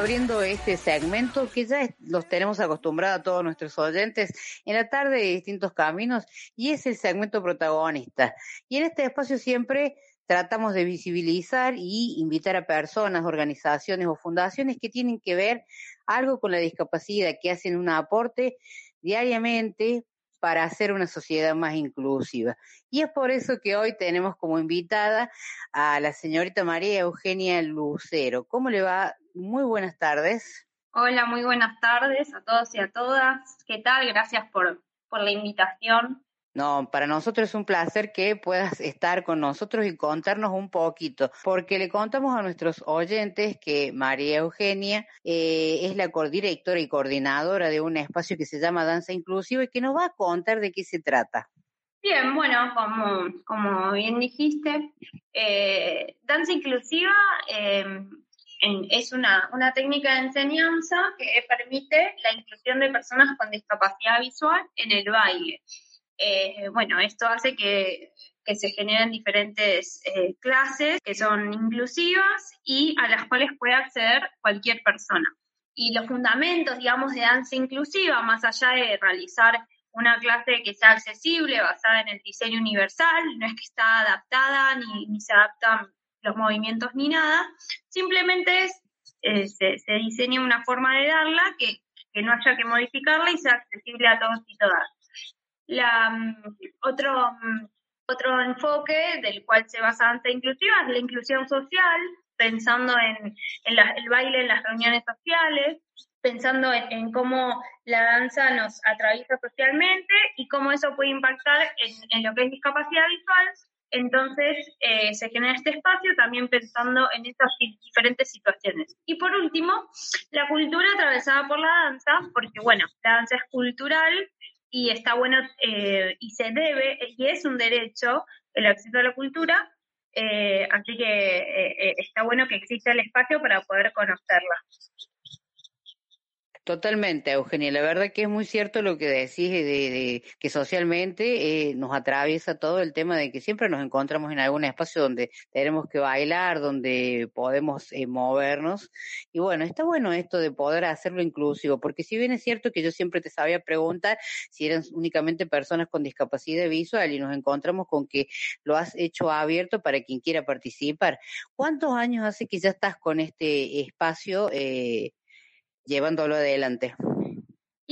abriendo este segmento que ya los tenemos acostumbrados a todos nuestros oyentes en la tarde de distintos caminos y es el segmento protagonista. Y en este espacio siempre tratamos de visibilizar y invitar a personas, organizaciones o fundaciones que tienen que ver algo con la discapacidad, que hacen un aporte diariamente para hacer una sociedad más inclusiva. Y es por eso que hoy tenemos como invitada a la señorita María Eugenia Lucero. ¿Cómo le va? Muy buenas tardes. Hola, muy buenas tardes a todos y a todas. ¿Qué tal? Gracias por, por la invitación. No, para nosotros es un placer que puedas estar con nosotros y contarnos un poquito, porque le contamos a nuestros oyentes que María Eugenia eh, es la directora y coordinadora de un espacio que se llama Danza Inclusiva y que nos va a contar de qué se trata. Bien, bueno, como, como bien dijiste, eh, danza inclusiva eh, es una, una técnica de enseñanza que permite la inclusión de personas con discapacidad visual en el baile. Eh, bueno, esto hace que, que se generen diferentes eh, clases que son inclusivas y a las cuales puede acceder cualquier persona. Y los fundamentos, digamos, de danza inclusiva, más allá de realizar una clase que sea accesible, basada en el diseño universal, no es que está adaptada ni, ni se adaptan los movimientos ni nada, simplemente es, eh, se, se diseña una forma de darla que, que no haya que modificarla y sea accesible a todos y todas. La, mm, otro, mm, otro enfoque del cual se basa danza inclusiva es la inclusión social, pensando en, en el baile en las reuniones sociales, pensando en, en cómo la danza nos atraviesa socialmente y cómo eso puede impactar en, en lo que es discapacidad visual. Entonces, eh, se genera este espacio también pensando en estas di- diferentes situaciones. Y por último, la cultura atravesada por la danza, porque bueno, la danza es cultural y está bueno eh, y se debe, y es un derecho el acceso a la cultura, eh, así que eh, está bueno que exista el espacio para poder conocerla. Totalmente, Eugenia. La verdad que es muy cierto lo que decís de, que socialmente eh, nos atraviesa todo el tema de que siempre nos encontramos en algún espacio donde tenemos que bailar, donde podemos eh, movernos. Y bueno, está bueno esto de poder hacerlo inclusivo, porque si bien es cierto que yo siempre te sabía preguntar si eran únicamente personas con discapacidad visual y nos encontramos con que lo has hecho abierto para quien quiera participar. ¿Cuántos años hace que ya estás con este espacio? Eh, llevándolo adelante.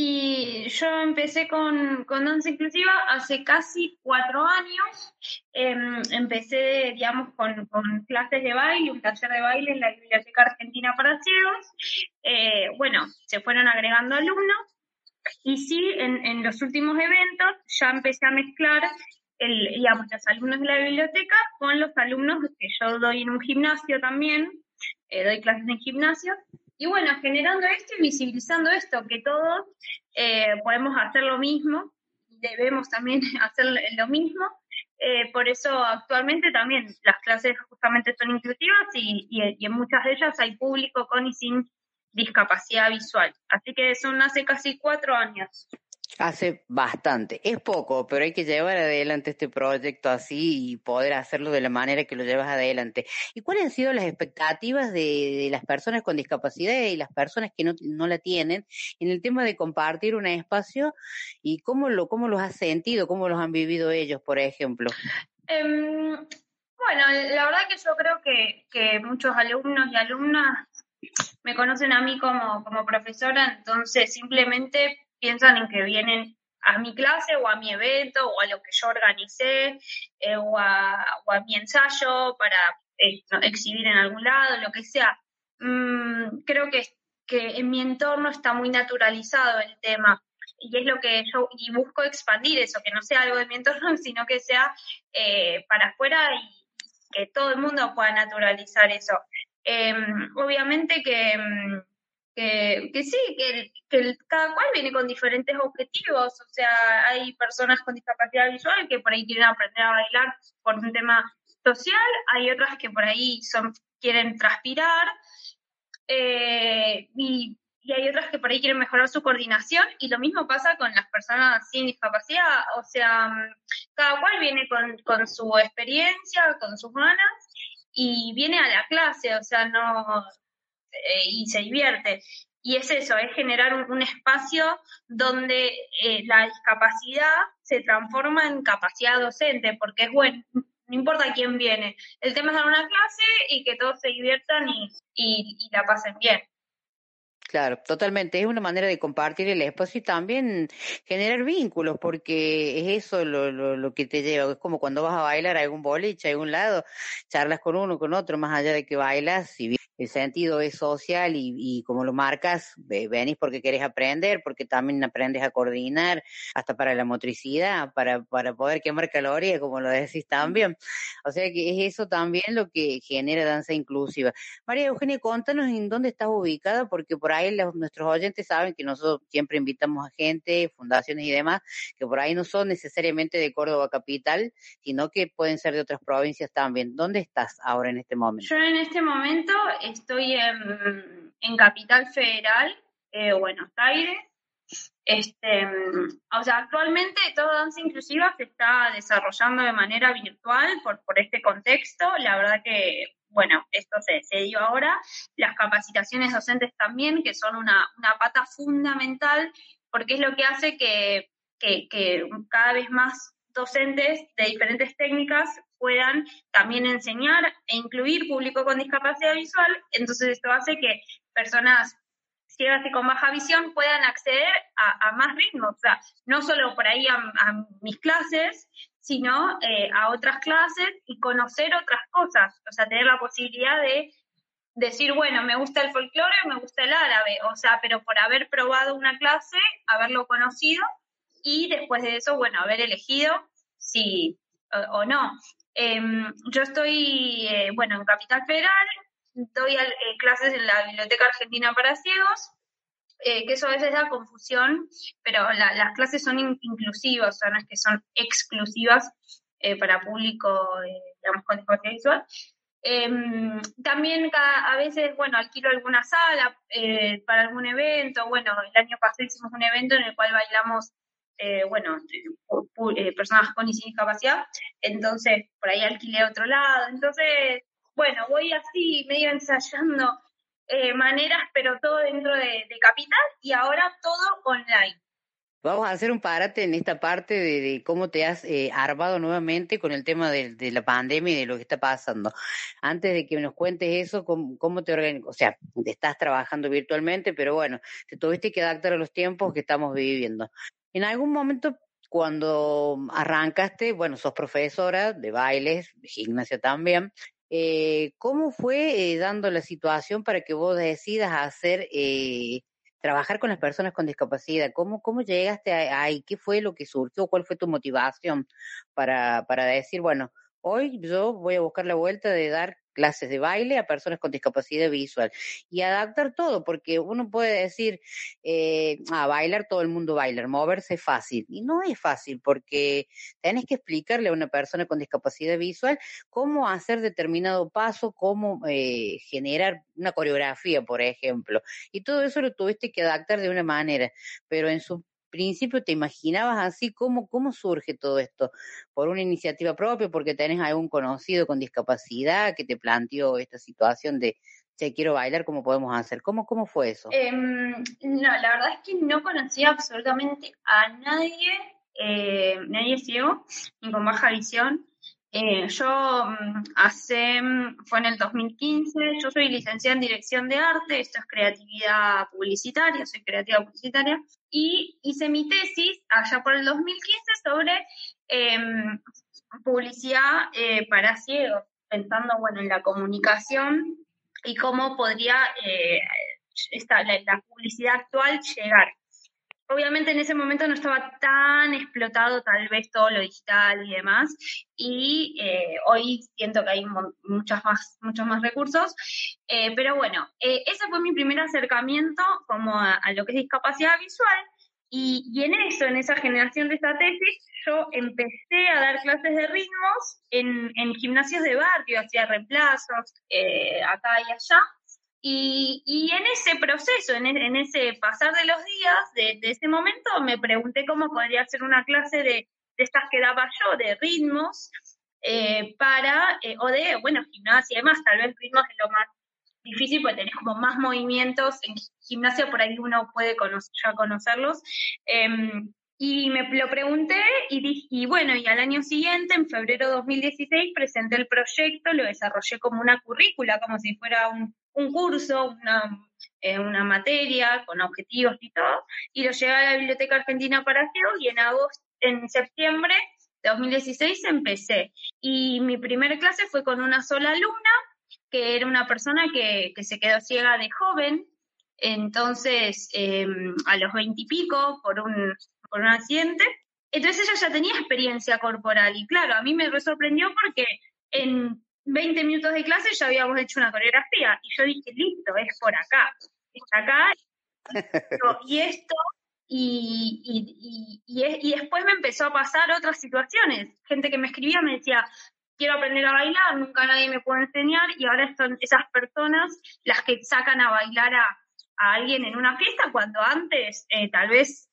Y yo empecé con, con danza inclusiva hace casi cuatro años. Em, empecé, digamos, con, con clases de baile, un taller de baile en la Biblioteca Argentina para Ciegos. Eh, bueno, se fueron agregando alumnos. Y sí, en, en los últimos eventos ya empecé a mezclar el, digamos, los alumnos de la biblioteca con los alumnos que yo doy en un gimnasio también, eh, doy clases en gimnasio. Y bueno, generando esto y visibilizando esto, que todos eh, podemos hacer lo mismo, debemos también hacer lo mismo. Eh, por eso actualmente también las clases justamente son inclusivas y, y- en muchas de ellas hay público con y sin discapacidad visual. Así que son hace casi cuatro años. Hace bastante. Es poco, pero hay que llevar adelante este proyecto así y poder hacerlo de la manera que lo llevas adelante. ¿Y cuáles han sido las expectativas de, las personas con discapacidad y las personas que no, no la tienen en el tema de compartir un espacio y cómo lo cómo los has sentido, cómo los han vivido ellos, por ejemplo? Em, bueno, la verdad que yo creo que, que muchos alumnos y alumnas me conocen a mí como, como profesora, entonces simplemente piensan en que vienen a mi clase o a mi evento o a lo que yo organicé eh, o, a, mi ensayo para eh, exhibir en algún lado, lo que sea. Mm, creo que, que en mi entorno está muy naturalizado el tema y es lo que yo y busco expandir eso, que no sea algo de mi entorno, sino que sea eh, para afuera y que todo el mundo pueda naturalizar eso. Eh, obviamente que, mm, que, sí, que, que cada cual viene con diferentes objetivos, o sea, hay personas con discapacidad visual que por ahí quieren aprender a bailar por un tema social, hay otras que por ahí son quieren transpirar, eh, y, y hay otras que por ahí quieren mejorar su coordinación, y lo mismo pasa con las personas sin discapacidad, o sea, cada cual viene con, con su experiencia, con sus ganas, y viene a la clase, o sea, no, eh, y se divierte. Y es eso, es generar un, espacio donde eh, la discapacidad se transforma en capacidad docente, porque es bueno, no importa quién viene. El tema es dar una clase y que todos se diviertan y, y, la pasen bien. Claro, totalmente. Es una manera de compartir el espacio y también generar vínculos, porque es eso lo, lo, lo que te lleva. Es como cuando vas a bailar a algún boliche, a algún lado, charlas con uno, con otro, más allá de que bailas, y el sentido es social y, y como lo marcas, ve- venís porque querés aprender, porque también aprendes a coordinar, hasta para la motricidad, para, para poder quemar calorías, como lo decís también. O sea que es eso también lo que genera danza inclusiva. María Eugenia, contanos en dónde estás ubicada, porque por ahí los- nuestros oyentes saben que nosotros siempre invitamos a gente, fundaciones y demás, que por ahí no son necesariamente de Córdoba capital, sino que pueden ser de otras provincias también. ¿Dónde estás ahora en este momento? Yo en este momento estoy en, en Capital Federal, eh, Buenos Aires. Este, o sea, actualmente toda danza inclusiva se está desarrollando de manera virtual por, por este contexto. La verdad que, bueno, esto se, se dio ahora. Las capacitaciones docentes también, que son una, una pata fundamental, porque es lo que hace que, que cada vez más docentes de diferentes técnicas puedan también enseñar e incluir público con discapacidad visual. Entonces esto hace que personas ciegas y con baja visión puedan acceder a, más ritmos, o sea, no solo por ahí a, a mis clases, sino eh, a otras clases y conocer otras cosas, o sea, tener la posibilidad de decir, bueno, me gusta el folclore, me gusta el árabe, o sea, pero por haber probado una clase, haberlo conocido y después de eso, bueno, haber elegido si o, o no. Em, yo estoy, eh, bueno, en Capital Federal, doy eh, clases en la Biblioteca Argentina para Ciegos, eh, que eso a veces da confusión, pero la- las clases son in- inclusivas, o sea, no es que son exclusivas eh, para público, eh, digamos, con discapacidad visual. Em, también a veces, bueno, alquilo alguna sala eh, para algún evento. Bueno, el año pasado hicimos un evento en el cual bailamos, eh, bueno, eh, personas con y sin discapacidad. Entonces, por ahí alquilé otro lado. Entonces, bueno, voy así, medio ensayando eh, maneras, pero todo dentro de, Capital y ahora todo online. Vamos a hacer un parate en esta parte de, cómo te has eh, armado nuevamente con el tema de, la pandemia y de lo que está pasando. Antes de que nos cuentes eso, ¿cómo, te organizas? O sea, estás trabajando virtualmente, pero bueno, te tuviste que adaptar a los tiempos que estamos viviendo. En algún momento, cuando arrancaste, bueno, sos profesora de bailes, de gimnasia también. Eh, ¿Cómo fue eh, dando la situación para que vos decidas hacer eh, trabajar con las personas con discapacidad. ¿Cómo, cómo llegaste ahí? ¿Qué fue lo que surgió? ¿Cuál fue tu motivación para, para decir, bueno, hoy yo voy a buscar la vuelta de dar clases de baile a personas con discapacidad visual y adaptar todo, porque uno puede decir, eh, ah, bailar todo el mundo baila, moverse es fácil. Y no es fácil, porque tenés que explicarle a una persona con discapacidad visual cómo hacer determinado paso, cómo eh, generar una coreografía, por ejemplo. Y todo eso lo tuviste que adaptar de una manera, pero en su principio te imaginabas así, ¿cómo, cómo surge todo esto? ¿Por una iniciativa propia, porque tenés algún conocido con discapacidad que te planteó esta situación de, che, quiero bailar, ¿cómo podemos hacer? ¿Cómo, cómo fue eso? Em, no, la verdad es que no conocía absolutamente a nadie, eh, nadie ciego, ni con baja visión. Eh, yo mm, hace, mm, fue en el 2015, yo soy licenciada en Dirección de Arte, esto es creatividad publicitaria, soy creativa publicitaria, y hice mi tesis allá por el 2015 sobre em, publicidad eh, para ciegos, pensando, bueno, en la comunicación y cómo podría eh, esta, la, la publicidad actual llegar. Obviamente en ese momento no estaba tan explotado tal vez todo lo digital y demás, y eh, hoy siento que hay muchas más, muchos más recursos, eh, pero bueno, eh, ese fue mi primer acercamiento como a, lo que es discapacidad visual, y, en eso, en esa generación de esta tesis, yo empecé a dar clases de ritmos en, en gimnasios de barrio, hacía reemplazos acá y allá, y, y en ese proceso, en, e- en ese pasar de los días, de, ese momento, me pregunté cómo podría hacer una clase de, de estas que daba yo, de ritmos, eh, para, eh, o de, bueno, gimnasia y demás, tal vez ritmos es lo más difícil porque tenés como más movimientos. En gimnasia por ahí uno puede conocer, ya conocerlos. Em, y me lo pregunté y dije, y bueno, y al año siguiente, en febrero de 2016, presenté el proyecto, lo desarrollé como una currícula, como si fuera un, un curso, una, eh, una materia con objetivos y todo, y lo llevé a la Biblioteca Argentina para Geo y en agosto, en septiembre de 2016 empecé. Y mi primera clase fue con una sola alumna, que era una persona que, que se quedó ciega de joven, entonces eh, a los veintipico por un, por un accidente. Entonces ella ya tenía experiencia corporal y claro, a mí me re sorprendió porque en 20 minutos de clase ya habíamos hecho una coreografía y yo dije, listo, es por acá, es acá, y esto, y, y, y, y, y después me empezó a pasar otras situaciones, gente que me escribía me decía, quiero aprender a bailar, nunca nadie me puede enseñar y ahora son esas personas las que sacan a bailar a, a alguien en una fiesta cuando antes eh, tal vez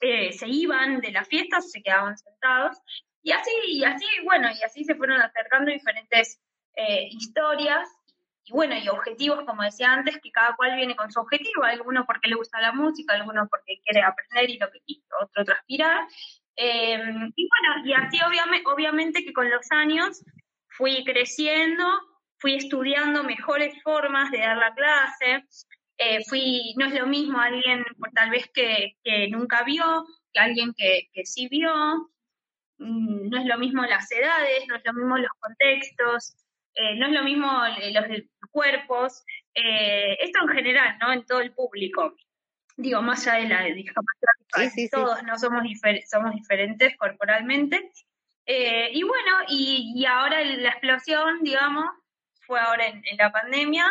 eh, se iban de la fiesta, se quedaban sentados. Y así, y así, bueno, y así se fueron acercando diferentes eh, historias y bueno, y objetivos, como decía antes, que cada cual viene con su objetivo, alguno porque le gusta la música, alguno porque quiere aprender y lo que y otro transpirar. Eh, y bueno, y así obviamente, que con los años fui creciendo, fui estudiando mejores formas de dar la clase, eh, fui, no es lo mismo alguien por tal vez que, que nunca vio, que alguien que, que sí vio, no es lo mismo las edades, no es lo mismo los contextos, eh, no es lo mismo eh, los cuerpos, eh, esto en general, ¿no? En todo el público. Digo, más allá de la discapacidad, Sí, sí, sí. todos no somos, difer- somos diferentes corporalmente. Eh, y bueno, y, y ahora la explosión, digamos, fue ahora en, en la pandemia,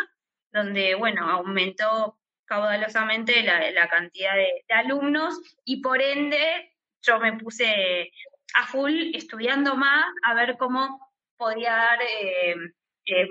donde, bueno, aumentó caudalosamente la, la cantidad de, de alumnos y por ende yo me puse a full estudiando más a ver cómo podía dar eh, eh,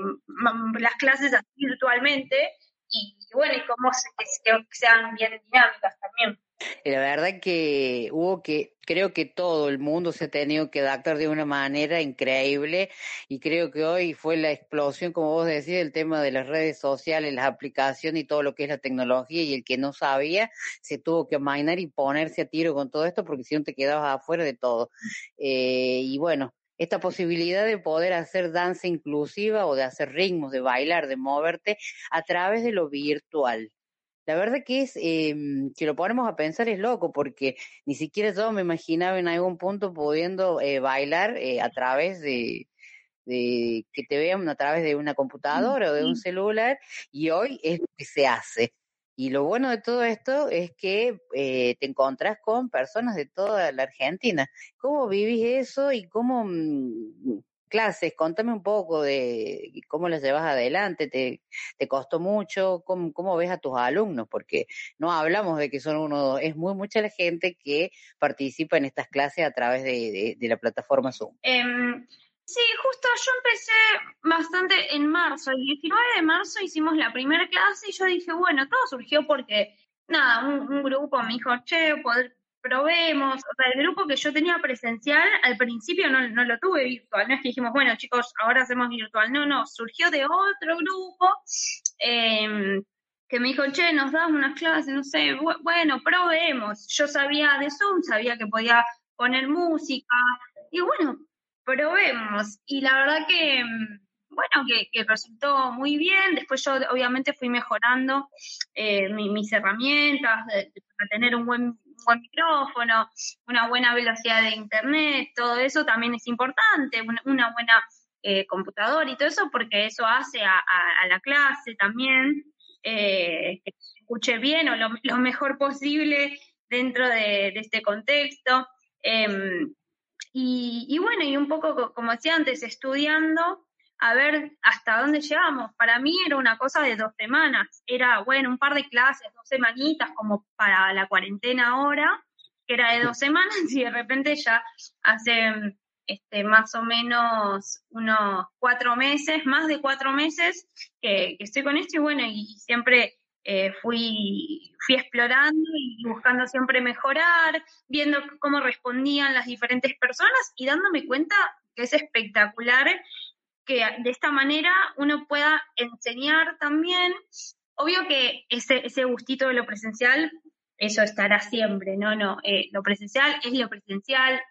las clases virtualmente y, y bueno, y cómo se- que sean bien dinámicas también. La verdad que hubo que, creo que todo el mundo se ha tenido que adaptar de una manera increíble y creo que hoy fue la explosión, como vos decís, del tema de las redes sociales, las aplicaciones y todo lo que es la tecnología y el que no sabía se tuvo que amainar y ponerse a tiro con todo esto porque si no te quedabas afuera de todo. Eh, y bueno, esta posibilidad de poder hacer danza inclusiva o de hacer ritmos, de bailar, de moverte a través de lo virtual. La verdad que es, eh, si lo ponemos a pensar, es loco, porque ni siquiera yo me imaginaba en algún punto pudiendo eh, bailar eh, a través de, de que te vean a través de una computadora o de un celular, y hoy es lo que se hace. Y lo bueno de todo esto es que eh, te encontrás con personas de toda la Argentina. ¿Cómo vivís eso y cómo mm, clases? Contame un poco de cómo las llevas adelante. ¿Te, costó mucho? ¿Cómo, ¿Cómo ves a tus alumnos? Porque no hablamos de que son uno, es muy mucha la gente que participa en estas clases a través de la plataforma Zoom. Em, sí, justo yo empecé bastante en marzo, el 19 de marzo hicimos la primera clase y yo dije, bueno, todo surgió porque, nada, un, un grupo me dijo, che, poder, probemos, o sea, el grupo que yo tenía presencial, al principio no, no lo tuve virtual, no es que dijimos, bueno, chicos, ahora hacemos virtual, no, no, surgió de otro grupo, em, que me dijo, che, nos das unas clases, no sé, bu- bueno, probemos. Yo sabía de Zoom, sabía que podía poner música, y bueno, probemos. Y la verdad que, mm, bueno, que, que resultó muy bien. Después yo obviamente fui mejorando eh, mi- mis herramientas para tener un buen, buen micrófono, una buena velocidad de internet, todo eso también es importante, una, buena eh, computadora y todo eso, porque eso hace a, la clase también eh, que se escuche bien o lo, mejor posible dentro de, este contexto. Em, y, bueno, y un poco, co- como decía antes, estudiando a ver hasta dónde llegamos. Para mí era una cosa de dos semanas. Era, bueno, un par de clases, dos semanitas, como para la cuarentena ahora, que era de dos semanas, y de repente ya hace este, más o menos unos cuatro meses, más de cuatro meses que, estoy con esto, y bueno, y siempre eh, fui, fui explorando y buscando siempre mejorar, viendo cómo respondían las diferentes personas y dándome cuenta que es espectacular que de esta manera uno pueda enseñar también. Obvio que ese, ese gustito de lo presencial, eso estará siempre, no, no, eh, lo presencial es lo presencial,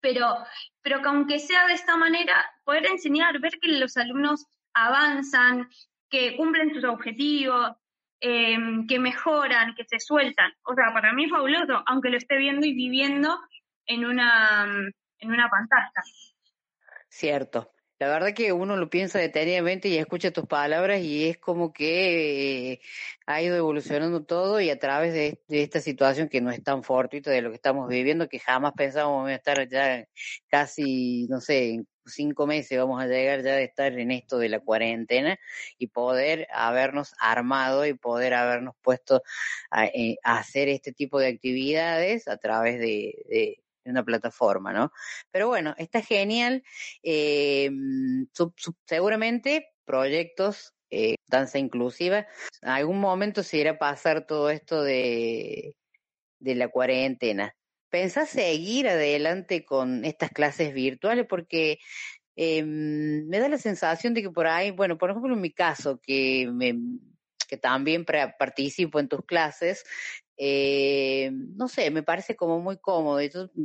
pero, pero que aunque sea de esta manera, poder enseñar, ver que los alumnos avanzan, que cumplen sus objetivos, eh, que mejoran, que se sueltan. O sea, para mí es fabuloso, aunque lo esté viendo y viviendo en una, en una pantalla. Cierto. La verdad que uno lo piensa detenidamente y escucha tus palabras y es como que eh, ha ido evolucionando todo y a través de, de esta situación que no es tan fortuita de lo que estamos viviendo, que jamás pensábamos estar ya casi, no sé, en cinco meses vamos a llegar ya de estar en esto de la cuarentena y poder habernos armado y poder habernos puesto a, eh, a hacer este tipo de actividades a través de, de de una plataforma, ¿no? Pero bueno, está genial. Eh, seguramente proyectos, eh, danza inclusiva, en algún momento se irá a pasar todo esto de, de la cuarentena. ¿Pensás seguir adelante con estas clases virtuales? Porque eh, me da la sensación de que por ahí, bueno, por ejemplo en mi caso, que, me, que también participo en tus clases, eh, no sé, me parece como muy cómodo.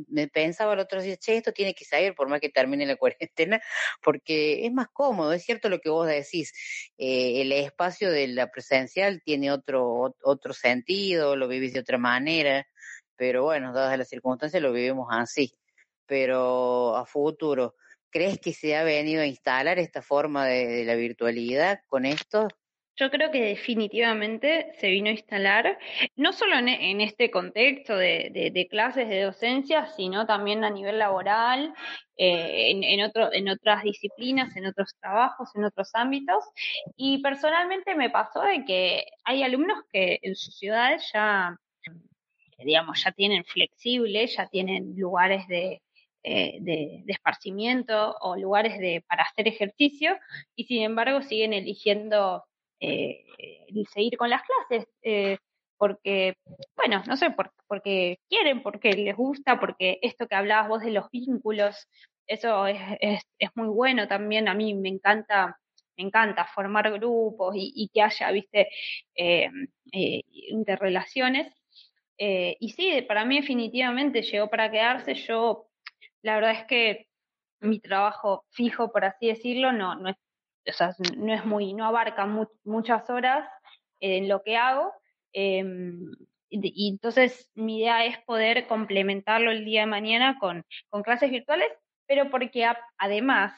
Me pensaba el otro día, che, esto tiene que salir por más que termine la cuarentena, porque es más cómodo, es cierto lo que vos decís, eh, el espacio de la presencial tiene otro, ot- otro sentido, lo vivís de otra manera, pero bueno, dadas las circunstancias lo vivimos así. Pero a futuro, ¿crees que se ha venido a instalar esta forma de la virtualidad con esto? Yo creo que definitivamente se vino a instalar, no solo en, en este contexto de, de- de clases de docencia, sino también a nivel laboral, eh, en, en otro, en otras disciplinas, en otros trabajos, en otros ámbitos. Y personalmente me pasó de que hay alumnos que en sus ciudades ya, digamos, ya tienen flexibles, ya tienen lugares de, eh, de, de esparcimiento o lugares de, para hacer ejercicio y sin embargo siguen eligiendo eh, seguir con las clases, eh, porque, bueno, no sé, por- porque quieren, porque les gusta, porque esto que hablabas vos de los vínculos, eso es, es, muy bueno también, a mí me encanta, me encanta formar grupos y, y que haya, viste, eh, eh, interrelaciones. Eh, y sí, para mí definitivamente llegó para quedarse. Yo, la verdad es que mi trabajo fijo, por así decirlo, no, no es, o sea, no es muy, no abarca mu- muchas horas en lo que hago. eh, y, entonces mi idea es poder complementarlo el día de mañana con, clases virtuales, pero porque además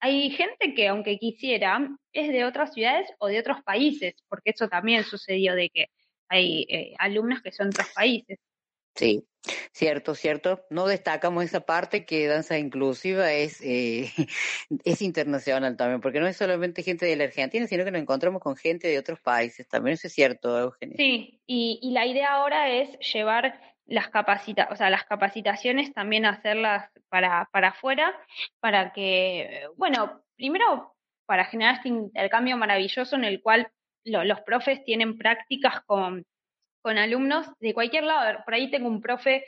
hay gente que aunque quisiera es de otras ciudades o de otros países, porque eso también sucedió de que hay eh, alumnos que son de otros países. Sí, cierto, cierto. No destacamos esa parte que danza inclusiva es, eh, es internacional también, porque no es solamente gente de la Argentina, sino que nos encontramos con gente de otros países. También eso es cierto, Eugenia. Sí, y, y la idea ahora es llevar las capacita, o sea, las capacitaciones también hacerlas para, para afuera, para que, bueno, primero para generar este intercambio maravilloso en el cual lo- los profes tienen prácticas con, con alumnos de cualquier lado. Por ahí tengo un profe,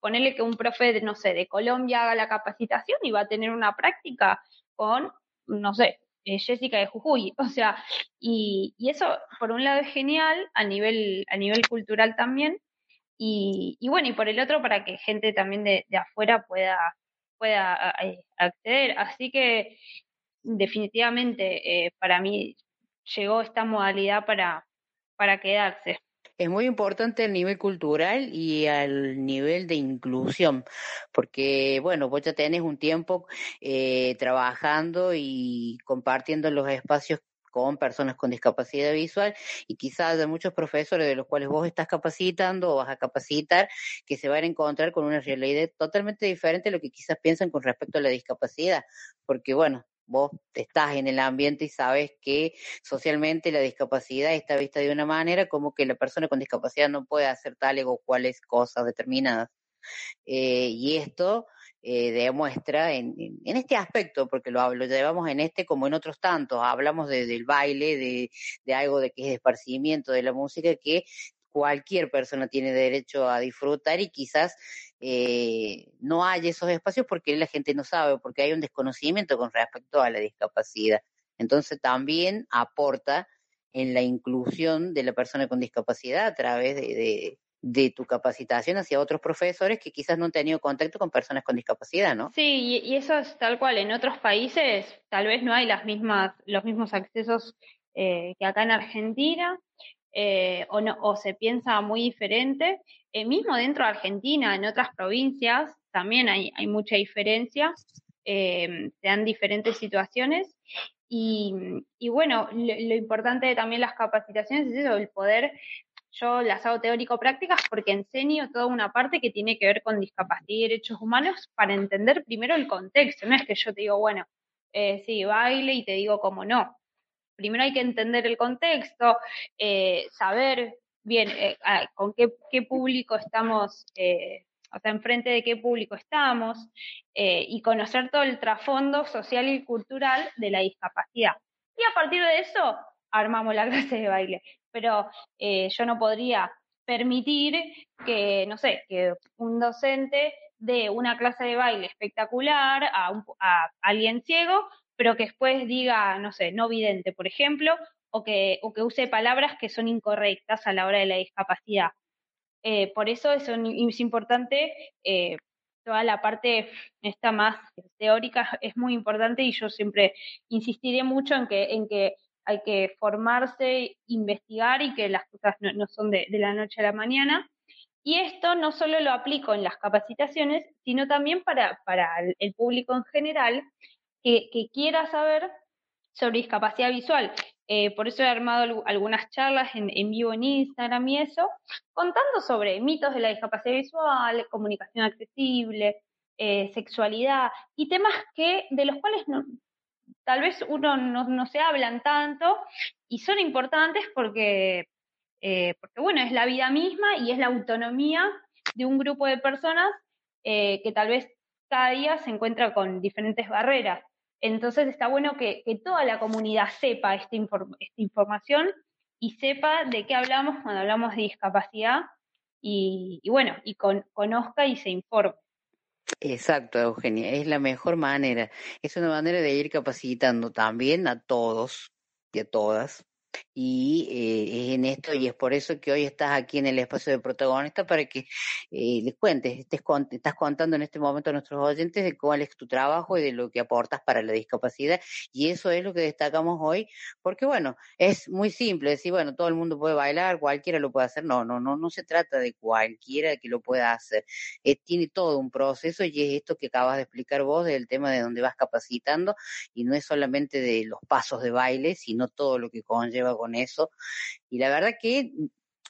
ponele que un profe, de, no sé, de Colombia haga la capacitación y va a tener una práctica con, no sé, eh, Jessica de Jujuy. O sea, y, eso por un lado es genial, a nivel, a nivel cultural también, y, bueno, y por el otro para que gente también de, afuera pueda, pueda a- acceder. Así que definitivamente eh, para mí llegó esta modalidad para, para quedarse. Es muy importante el nivel cultural y al nivel de inclusión, porque, bueno, vos ya tenés un tiempo eh, trabajando y compartiendo los espacios con personas con discapacidad visual y quizás de muchos profesores de los cuales vos estás capacitando o vas a capacitar que se van a encontrar con una realidad totalmente diferente a lo que quizás piensan con respecto a la discapacidad, porque bueno, vos estás en el ambiente y sabes que socialmente la discapacidad está vista de una manera como que la persona con discapacidad no puede hacer tales o cuales cosas determinadas. Eh, y esto eh, demuestra en, en, este aspecto, porque lo, lo llevamos en este como en otros tantos, hablamos de, del baile, de, de algo de que es esparcimiento de la música, que cualquier persona tiene derecho a disfrutar y quizás eh, no hay esos espacios porque la gente no sabe, porque hay un desconocimiento con respecto a la discapacidad. Entonces también aporta en la inclusión de la persona con discapacidad a través de, tu capacitación hacia otros profesores que quizás no han tenido contacto con personas con discapacidad, ¿no? Sí, y, y eso es tal cual. En otros países tal vez no hay las mismas, los mismos accesos eh, que acá en Argentina, eh, o, no, o se piensa muy diferente. Eh, mismo dentro de Argentina, en otras provincias, también hay, mucha diferencia, eh, se dan diferentes situaciones. Y, bueno, lo, importante de también las capacitaciones es eso, el poder yo las hago teórico-prácticas porque enseño toda una parte que tiene que ver con discapacidad y derechos humanos para entender primero el contexto. No es que yo te digo, bueno, sí, baile y te digo cómo no. Primero hay que entender el contexto, eh, saber bien eh, con qué, público estamos, eh, o sea, enfrente de qué público estamos y conocer todo el trasfondo social y cultural de la discapacidad. Y a partir de eso armamos la clase de baile. Pero yo no podría permitir que, no sé, que un docente dé una clase de baile espectacular a, un- a alguien ciego, pero que después diga, no sé, no vidente, por ejemplo, o que, o que use palabras que son incorrectas a la hora de la discapacidad. Eh, por eso es, un- importante eh, toda la parte esta más teórica es muy importante y yo siempre insistiré mucho en que, en que hay que formarse, investigar y que las cosas no, son de, de la noche a la mañana. Y esto no solo lo aplico en las capacitaciones, sino también para, para el público en general que, quiera saber sobre discapacidad visual. Eh, por eso he armado algu- algunas charlas en, en vivo en Instagram y eso, contando sobre mitos de la discapacidad visual, comunicación accesible, eh, sexualidad y temas que de los cuales no, tal vez uno no, no se hablan tanto y son importantes porque, eh, porque, bueno, es la vida misma y es la autonomía de un grupo de personas eh, que tal vez cada día se encuentra con diferentes barreras. Entonces está bueno que, toda la comunidad sepa esta, esta información y sepa de qué hablamos cuando hablamos de discapacidad y, y bueno, y con- conozca y se informe. Exacto, Eugenia, es la mejor manera. Es una manera de ir capacitando también a todos y a todas. Y eh, es en esto, y es por eso que hoy estás aquí en el espacio de protagonista para que eh, les cuentes, estés estás contando en este momento a nuestros oyentes de cuál es tu trabajo y de lo que aportas para la discapacidad. Y eso es lo que destacamos hoy, porque bueno, es muy simple decir, bueno, todo el mundo puede bailar, cualquiera lo puede hacer. No, no, no, no se trata de cualquiera que lo pueda hacer. Eh, tiene todo un proceso y es esto que acabas de explicar vos del tema de donde vas capacitando y no es solamente de los pasos de baile, sino todo lo que conlleva con eso. Y la verdad que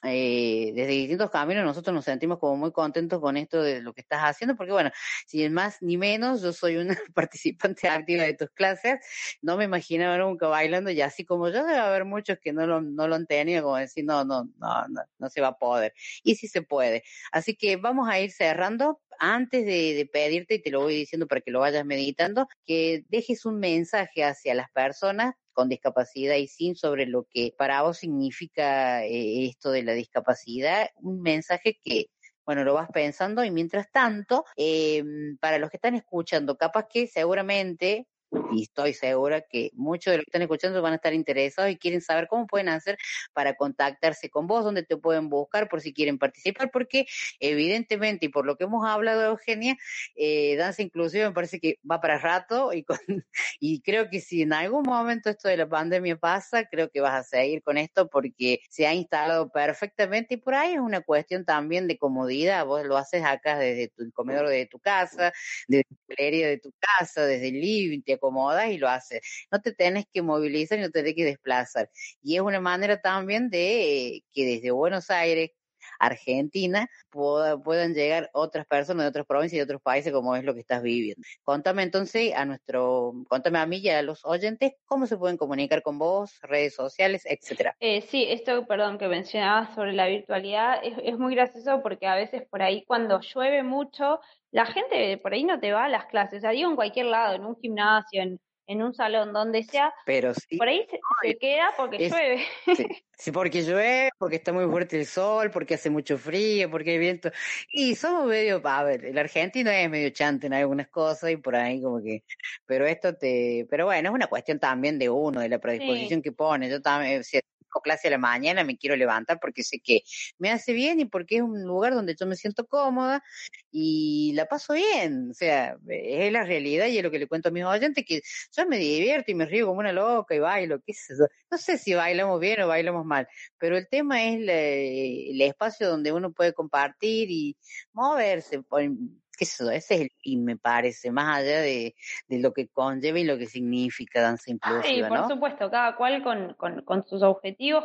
eh, desde distintos caminos nosotros nos sentimos como muy contentos con esto de lo que estás haciendo, porque bueno, si es más ni menos, yo soy una participante activa de tus clases, no me imaginaba nunca bailando y así como yo debe haber muchos que no lo, no lo han tenido, como decir, no, no, no, no, no se va a poder. Y sí se puede. Así que vamos a ir cerrando. Antes de, pedirte, y te lo voy diciendo para que lo vayas meditando, que dejes un mensaje hacia las personas con discapacidad y sin sobre lo que para vos significa eh, esto de la discapacidad, un mensaje que, bueno, lo vas pensando y mientras tanto, eh, para los que están escuchando, capaz que seguramente, y estoy segura que muchos de los que están escuchando van a estar interesados y quieren saber cómo pueden hacer para contactarse con vos, dónde te pueden buscar por si quieren participar, porque evidentemente, y por lo que hemos hablado, Eugenia, eh, danza inclusiva me parece que va para rato y, con, y creo que si en algún momento esto de la pandemia pasa, creo que vas a seguir con esto porque se ha instalado perfectamente y por ahí es una cuestión también de comodidad. Vos lo haces acá desde tu comedor de tu casa, desde la galería de tu casa, desde el living, te acomodas y lo haces. No te tenés que movilizar y no te tenés que desplazar. Y es una manera también de eh, que desde Buenos Aires, Argentina, pueda- puedan llegar otras personas de otras provincias y de otros países como es lo que estás viviendo. Contame entonces a nuestro, contame a mí y a los oyentes cómo se pueden comunicar con vos, redes sociales, etcétera. Eh, sí, esto, perdón, que mencionabas sobre la virtualidad es, es muy gracioso porque a veces por ahí cuando llueve mucho, la gente por ahí no te va a las clases, o sea, digo en cualquier lado, en un gimnasio, en, en un salón, donde sea, Pero sí. por ahí se, se queda porque Es- llueve. Sí, sí, porque llueve, porque está muy fuerte el sol, porque hace mucho frío, porque hay viento. Y somos medio, a ver, el argentino es medio chante en algunas cosas y por ahí como que, pero esto te, pero bueno, es una cuestión también de uno, de la predisposición que pone. Yo también, si tengo clase a la mañana, me quiero levantar porque sé que me hace bien y porque es un lugar donde yo me siento cómoda y la paso bien. O sea, es la realidad y es lo que le cuento a mis oyentes, que yo me divierto y me río como una loca y bailo, qué yo. No sé si bailamos bien o bailamos mal, pero el tema es el espacio donde uno puede compartir y moverse. Por- sé yo, ese es el fin, me parece, más allá de, de lo que conlleva y lo que significa danza Sí, inclusiva, por ¿no? supuesto, cada cual con, con, con sus objetivos,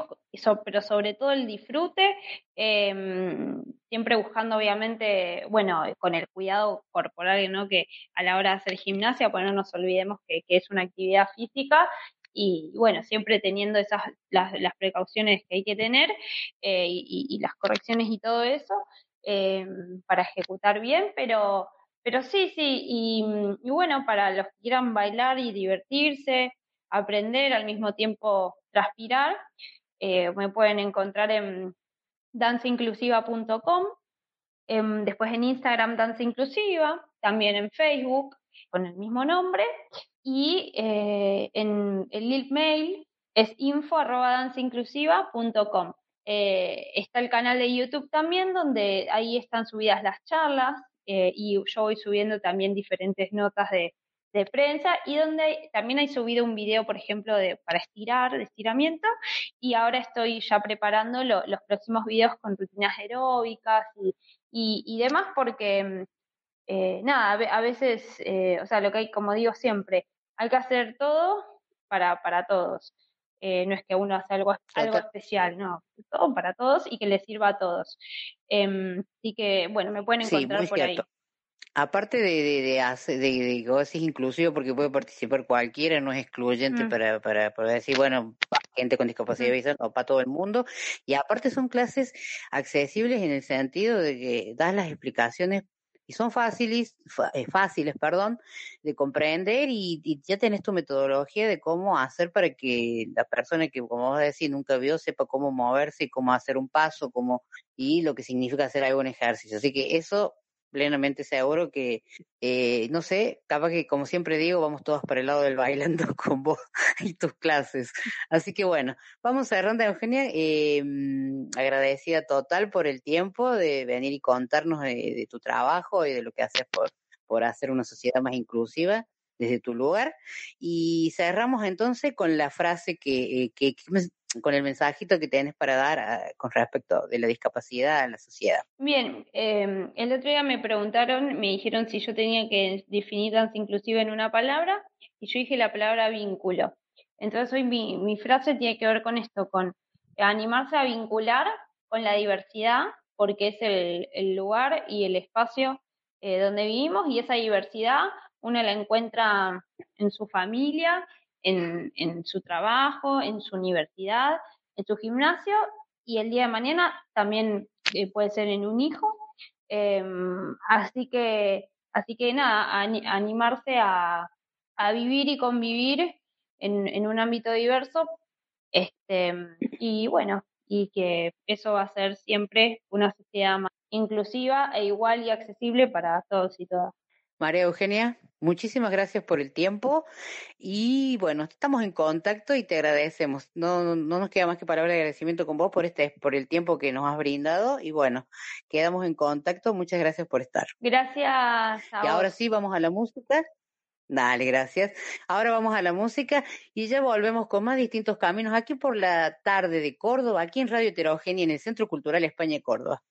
pero sobre todo el disfrute, em, siempre buscando obviamente, bueno, con el cuidado corporal, ¿no? Que a la hora de hacer gimnasia, pues no nos olvidemos que, que es una actividad física y bueno, siempre teniendo esas las, las precauciones que hay que tener eh, y las correcciones y todo eso em, para ejecutar bien, pero pero sí, sí, y, y bueno, para los que quieran bailar y divertirse, aprender, al mismo tiempo transpirar, eh, me pueden encontrar en danceinclusiva.com, em, después en Instagram Danza Inclusiva, también en Facebook con el mismo nombre, y eh, en el mail es info arroba danceinclusiva.com. Eh, está el canal de YouTube también, donde ahí están subidas las charlas eh, y yo voy subiendo también diferentes notas de, prensa y donde también hay subido un video, por ejemplo, de, para estirar, de estiramiento, y ahora estoy ya preparando lo- los próximos videos con rutinas aeróbicas y, y, y demás, porque eh, nada, a veces, eh, o sea, lo que hay, como digo siempre, hay que hacer todo para, para todos. Eh, no es que uno hace algo, algo especial, no, todo para todos y que les sirva a todos. Así que, bueno, me pueden encontrar por ahí. Aparte de, de, de, hacer- de, inclusivo porque puede participar cualquiera, no es excluyente Mm. para, para, para decir, bueno, gente con discapacidad visual o para todo el mundo. Y aparte son clases accesibles en el sentido de que das las explicaciones y son fáciles, eh, fáciles, perdón, de comprender y, y ya tenés tu metodología de cómo hacer para que la persona que, como vos decís, nunca vio, sepa cómo moverse cómo hacer un paso, cómo, y lo que significa hacer algún ejercicio. Así que eso plenamente seguro que, eh, no sé, capaz que como siempre digo, vamos todos para el lado del bailando con vos y tus clases. Así que bueno, vamos cerrando, Eugenia, eh, mm, agradecida total por el tiempo de venir y contarnos de, de tu trabajo y de lo que haces por, por hacer una sociedad más inclusiva desde tu lugar. Y cerramos entonces con la frase que, eh, que, que con el mensajito que tienes para dar ah, con respecto de la discapacidad a la sociedad. Bien, eh, el otro día me preguntaron, me dijeron si yo tenía que definir danza inclusiva en una palabra y yo dije la palabra vínculo. Entonces hoy mi, mi frase tiene que ver con esto, con animarse a vincular con la diversidad, porque es el, el lugar y el espacio eh, donde vivimos y esa diversidad uno la encuentra en su familia, en, en su trabajo, en su universidad, en su gimnasio y el día de mañana también eh, puede ser en un hijo. Em, así que, así que nada, ani- animarse a, a vivir y convivir en, en un ámbito diverso, este, y bueno, y que eso va a ser siempre una sociedad más inclusiva e igual y accesible para todos y todas. María Eugenia, muchísimas gracias por el tiempo y bueno, estamos en contacto y te agradecemos. No, no, no nos queda más que palabra de agradecimiento con vos por este, por el tiempo que nos has brindado y bueno, quedamos en contacto. Muchas gracias por estar. Gracias a Y ahora sí, vamos a la música. Dale, gracias. Ahora vamos a la música y ya volvemos con más distintos caminos aquí por la tarde de Córdoba, aquí en Radio Heterogénea en el Centro Cultural España Córdoba.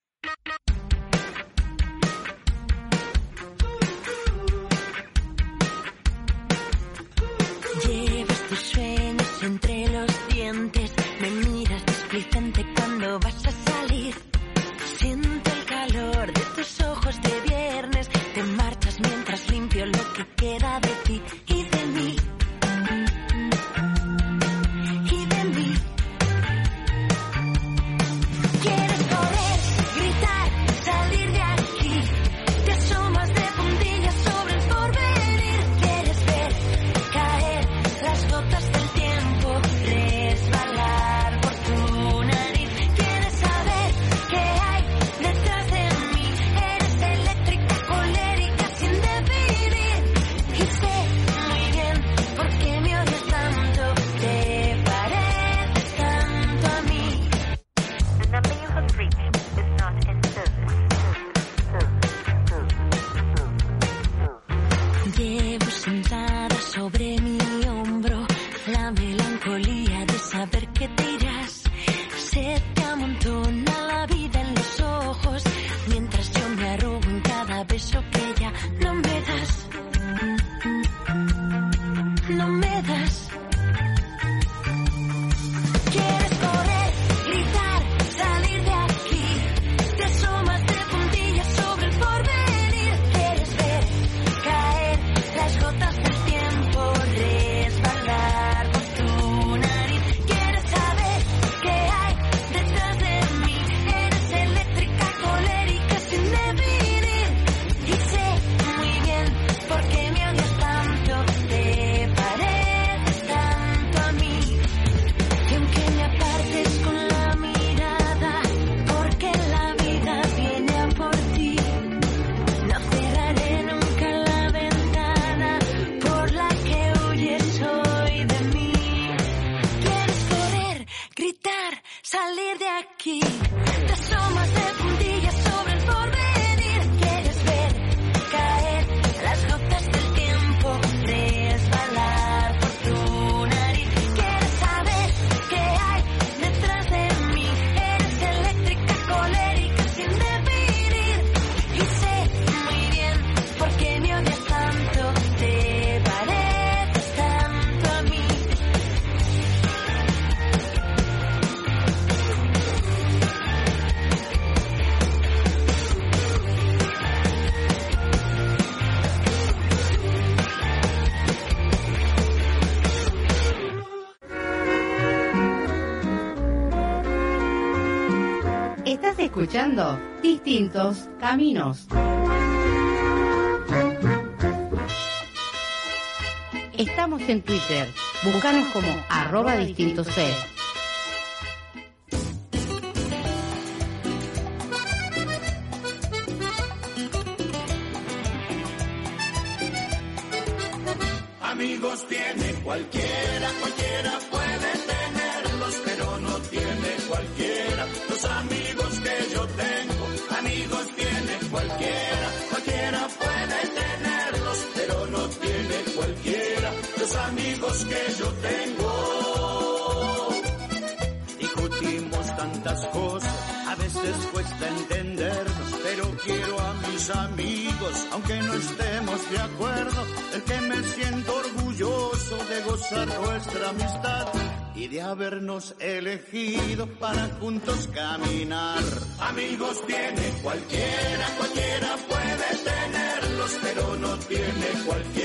Distintos Caminos. Estamos en Twitter. Búscanos como arroba distintos C. habernos elegido para juntos caminar. Amigos tiene cualquiera, cualquiera puede tenerlos, pero no tiene cualquiera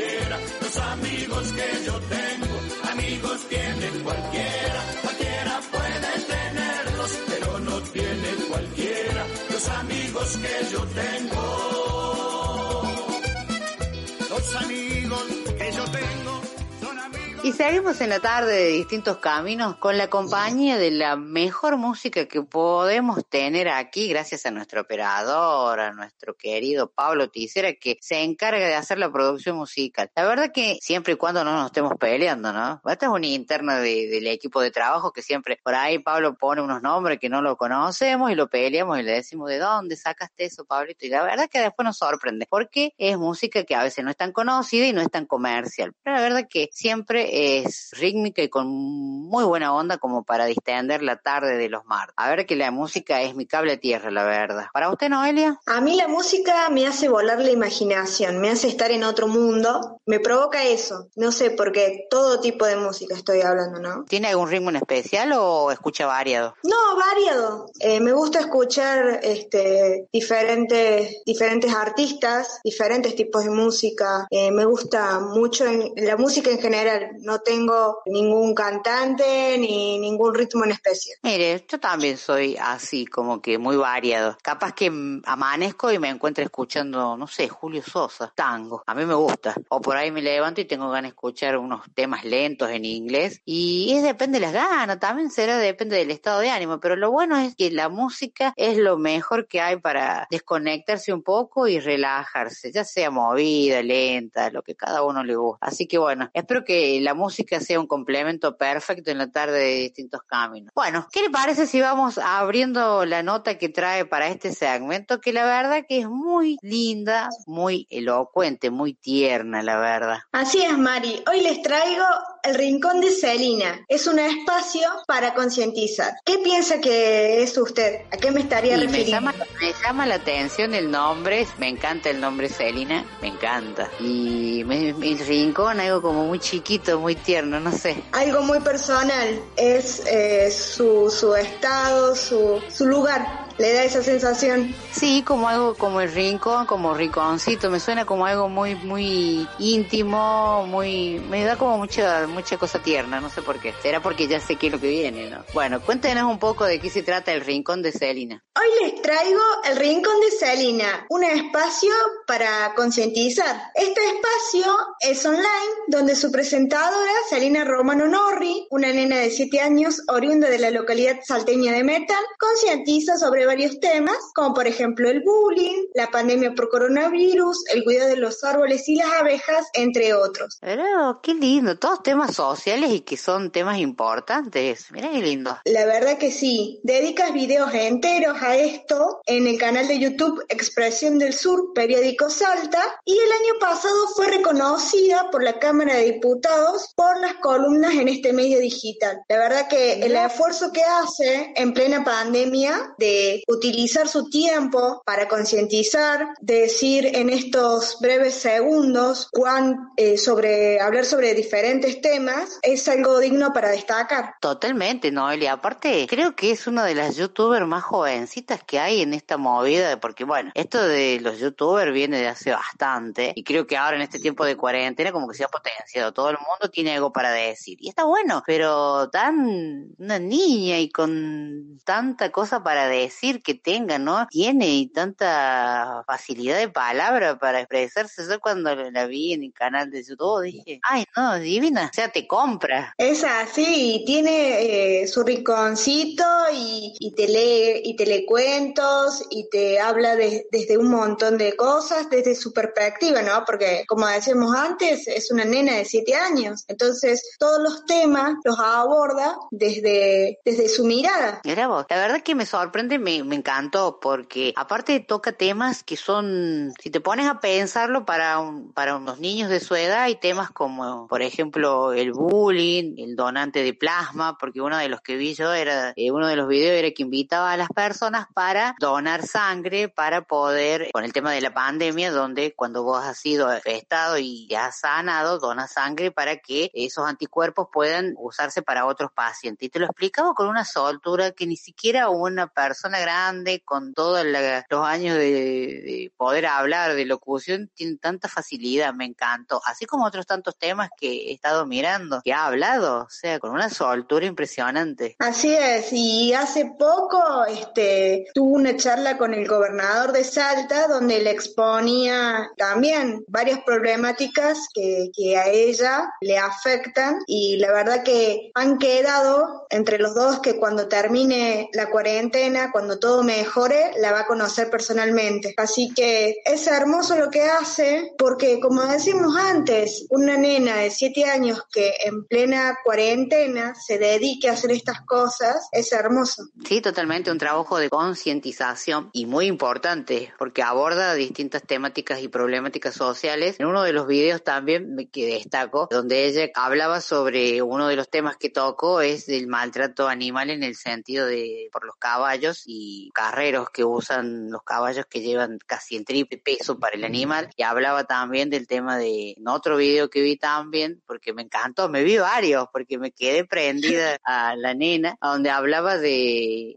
seguimos en la tarde de distintos caminos con la compañía de la mejor música que podemos tener aquí, gracias a nuestro operador, a nuestro querido Pablo Ticera, que se encarga de hacer la producción musical. La verdad que siempre y cuando no nos estemos peleando, ¿no? Esta es una interna de- del equipo de trabajo que siempre por ahí Pablo pone unos nombres que no lo conocemos y lo peleamos y le decimos, ¿de dónde sacaste eso, Pablito? Y la verdad que después nos sorprende, porque es música que a veces no es tan conocida y no es tan comercial. Pero la verdad que siempre es rítmica y con muy buena onda como para distender la tarde de los martes. A ver que la música es mi cable a tierra, la verdad. ¿Para usted, Noelia? A mí la música me hace volar la imaginación, me hace estar en otro mundo, me provoca eso. No sé, porque todo tipo de música estoy hablando, ¿no? ¿Tiene algún ritmo en especial o escucha variado? No, variado. Eh, me gusta escuchar este, diferentes, diferentes artistas, diferentes tipos de música. Eh, me gusta mucho en- la música en general. No tengo ningún cantante ni ningún ritmo en especial. Mire, yo también soy así, como que muy variado. Capaz que amanezco y me encuentro escuchando, no sé, Julio Sosa, tango. A mí me gusta. O por ahí me levanto y tengo ganas de escuchar unos temas lentos en inglés. Y es depende de las ganas, también será depende del estado de ánimo. Pero lo bueno es que la música es lo mejor que hay para desconectarse un poco y relajarse, ya sea movida, lenta, lo que cada uno le gusta. Así que bueno, espero que la música sea un complemento perfecto en la tarde de distintos caminos. Bueno, ¿qué le parece si vamos abriendo la nota que trae para este segmento? Que la verdad que es muy linda, muy elocuente, muy tierna, la verdad. Así es, Mari. Hoy les traigo El Rincón de Celina. Es un espacio para concientizar. ¿Qué piensa que es usted? ¿A qué me estaría Y me refiriendo? llama, me llama la atención el nombre, me encanta el nombre Celina, me encanta. Y me, el rincón, algo como muy chiquito, muy tierno, no sé. Algo muy personal. Es eh, su, su estado, su, su lugar. ¿Le da esa sensación? Sí, como algo como el rincón, como rinconcito, me suena como algo muy, muy íntimo, muy, me da como mucha, mucha cosa tierna, no sé por qué. Será porque ya sé qué es lo que viene, ¿no? Bueno, cuéntenos un poco de qué se trata el rincón de Celina. Hoy les traigo El Rincón de Salina, un espacio para concientizar. Este espacio es online, donde su presentadora, Salina Romano Norri, una nena de 7 años oriunda de la localidad salteña de Metal, concientiza sobre varios temas, como por ejemplo el bullying, la pandemia por coronavirus, el cuidado de los árboles y las abejas, entre otros. Pero qué lindo, todos temas sociales y que son temas importantes. Mira qué lindo. La verdad que sí, dedicas videos enteros a esto en el canal de YouTube Expresión del Sur, periódico Salta, y el año pasado fue reconocida por la Cámara de Diputados por las columnas en este medio digital. La verdad que el esfuerzo que hace en plena pandemia de utilizar su tiempo para concientizar, de decir en estos breves segundos cuán, eh, sobre hablar sobre diferentes temas, es algo digno para destacar. Totalmente, Noelia. Aparte, creo que es una de las youtubers más jovencitas que hay en esta movida, porque bueno, esto de los youtubers viene de hace bastante y creo que ahora en este tiempo de cuarentena como que se ha potenciado. Todo el mundo tiene algo para decir y está bueno, pero tan una niña y con tanta cosa para decir que tenga, ¿no? Tiene y tanta facilidad de palabra para expresarse. Yo cuando la vi en el canal de YouTube dije, ay no, divina, o sea, te compra. Es así, tiene eh, su rinconcito y, y te lee y te lee cuentos y te habla de- desde un montón de cosas, desde su perspectiva, ¿no? Porque como decíamos antes, es una nena de siete años, entonces todos los temas los aborda desde, desde su mirada. Mira vos, la verdad que me sorprende, me, encantó, porque aparte toca temas que son, si te pones a pensarlo para, un- para unos niños de su edad, hay temas como, por ejemplo, el bullying, el donante de plasma, porque uno de los que vi yo era, eh, uno de los videos era que invitaba a las personas para donar sangre para poder, con el tema de la pandemia, donde cuando vos has sido infectado y has sanado, donas sangre para que esos anticuerpos puedan usarse para otros pacientes. Y te lo explicaba con una soltura que ni siquiera una persona grande con todos los años de, de poder hablar, de locución, tiene tanta facilidad, me encantó. Así como otros tantos temas que he estado mirando, que ha hablado, o sea, con una soltura impresionante. Así es, y hace poco este, tuvo una charla con el gobernador de Salta donde le exponía también varias problemáticas que, que a ella le afectan y la verdad que han quedado entre los dos que cuando termine la cuarentena, cuando todo mejore, la va a conocer personalmente. Así que es hermoso lo que hace porque como decimos antes, una nena de siete años que en plena cuarentena se dedique a hacer estas cosas, es hermoso. Sí, totalmente, un trabajo de concientización y muy importante porque aborda distintas temáticas y problemáticas sociales. En uno de los videos también que destaco, donde ella hablaba sobre uno de los temas que tocó es del maltrato animal en el sentido de por los caballos y carreros que usan los caballos que llevan casi el triple peso para el animal y hablaba también del tema de otro video que vi también porque me encantó, me vi varios porque me quedé prendida a la nena donde hablaba de,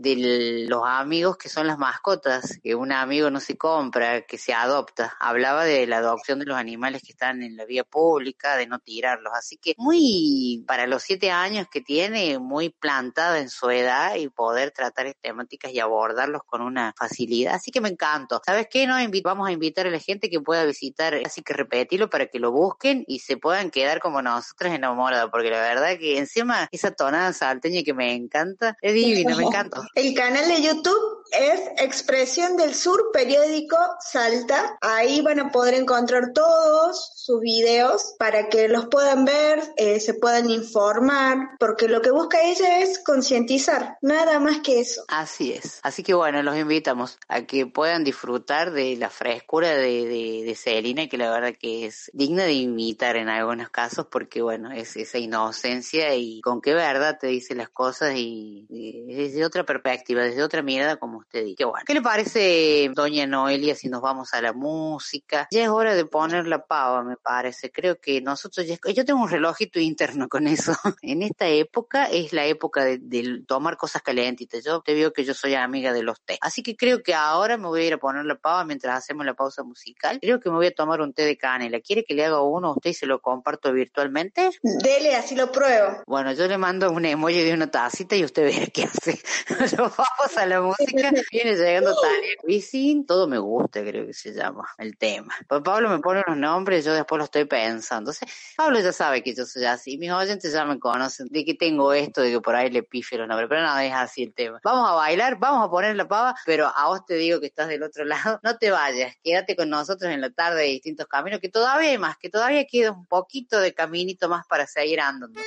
los amigos que son las mascotas, que un amigo no se compra, que se adopta. Hablaba de la adopción de los animales que están en la vía pública, de no tirarlos. Así que muy, para los siete años que tiene, muy plantada en su edad y poder tratar temáticas y abordarlos con una facilidad. Así que me encantó. ¿Sabes qué? Nos vamos a invitar a la gente que pueda visitar, así que repetirlo para que lo busquen y se puedan quedar como nosotros enamorados, porque la verdad que encima esa tonada salteña que me encanta, es divina, me encanta. El canal de YouTube es Expresión del Sur, periódico Salta. Ahí van a poder encontrar todos sus videos para que los puedan ver, eh, se puedan informar, porque lo que busca ella es concientizar, nada más que eso. Así es. Así que bueno, los invitamos a que puedan disfrutar de la frescura de, de, de que la verdad que es digna de imitar en algunos casos, porque bueno, es esa inocencia y con qué verdad te dice las cosas y, y desde otra perspectiva, desde otra mirada, como usted dice. Qué bueno. ¿Qué le parece, doña Noelia, si nos vamos a la música? Ya es hora de poner la pava, me parece. Creo que nosotros ya... Yo tengo un relojito interno con eso. en esta época es la época de, de tomar cosas calentitas. Yo te digo que yo soy amiga de los té. Así que creo que ahora me voy a ir a poner la pava mientras hacemos la pausa musical. Creo que me voy a tomar un té de canela. ¿Quiere que le haga uno a usted y se lo comparto virtualmente? Dele, así lo pruebo. Bueno, yo le mando un emoji de una tacita y usted verá qué hace. Nos vamos a la música Viene llegando Tania Cuisin, todo me gusta, creo que se llama el tema. Pues Pablo me pone unos nombres, yo después lo estoy pensando. Entonces, Pablo ya sabe que yo soy así, mis oyentes ya me conocen, de que tengo esto, de que por ahí le pifio los nombres, pero no, es así el tema. Vamos a bailar, vamos a poner la pava, pero a vos te digo que estás del otro lado, no te vayas, quédate con nosotros en la tarde de distintos caminos, que todavía hay más, que todavía queda un poquito de caminito más para seguir andando.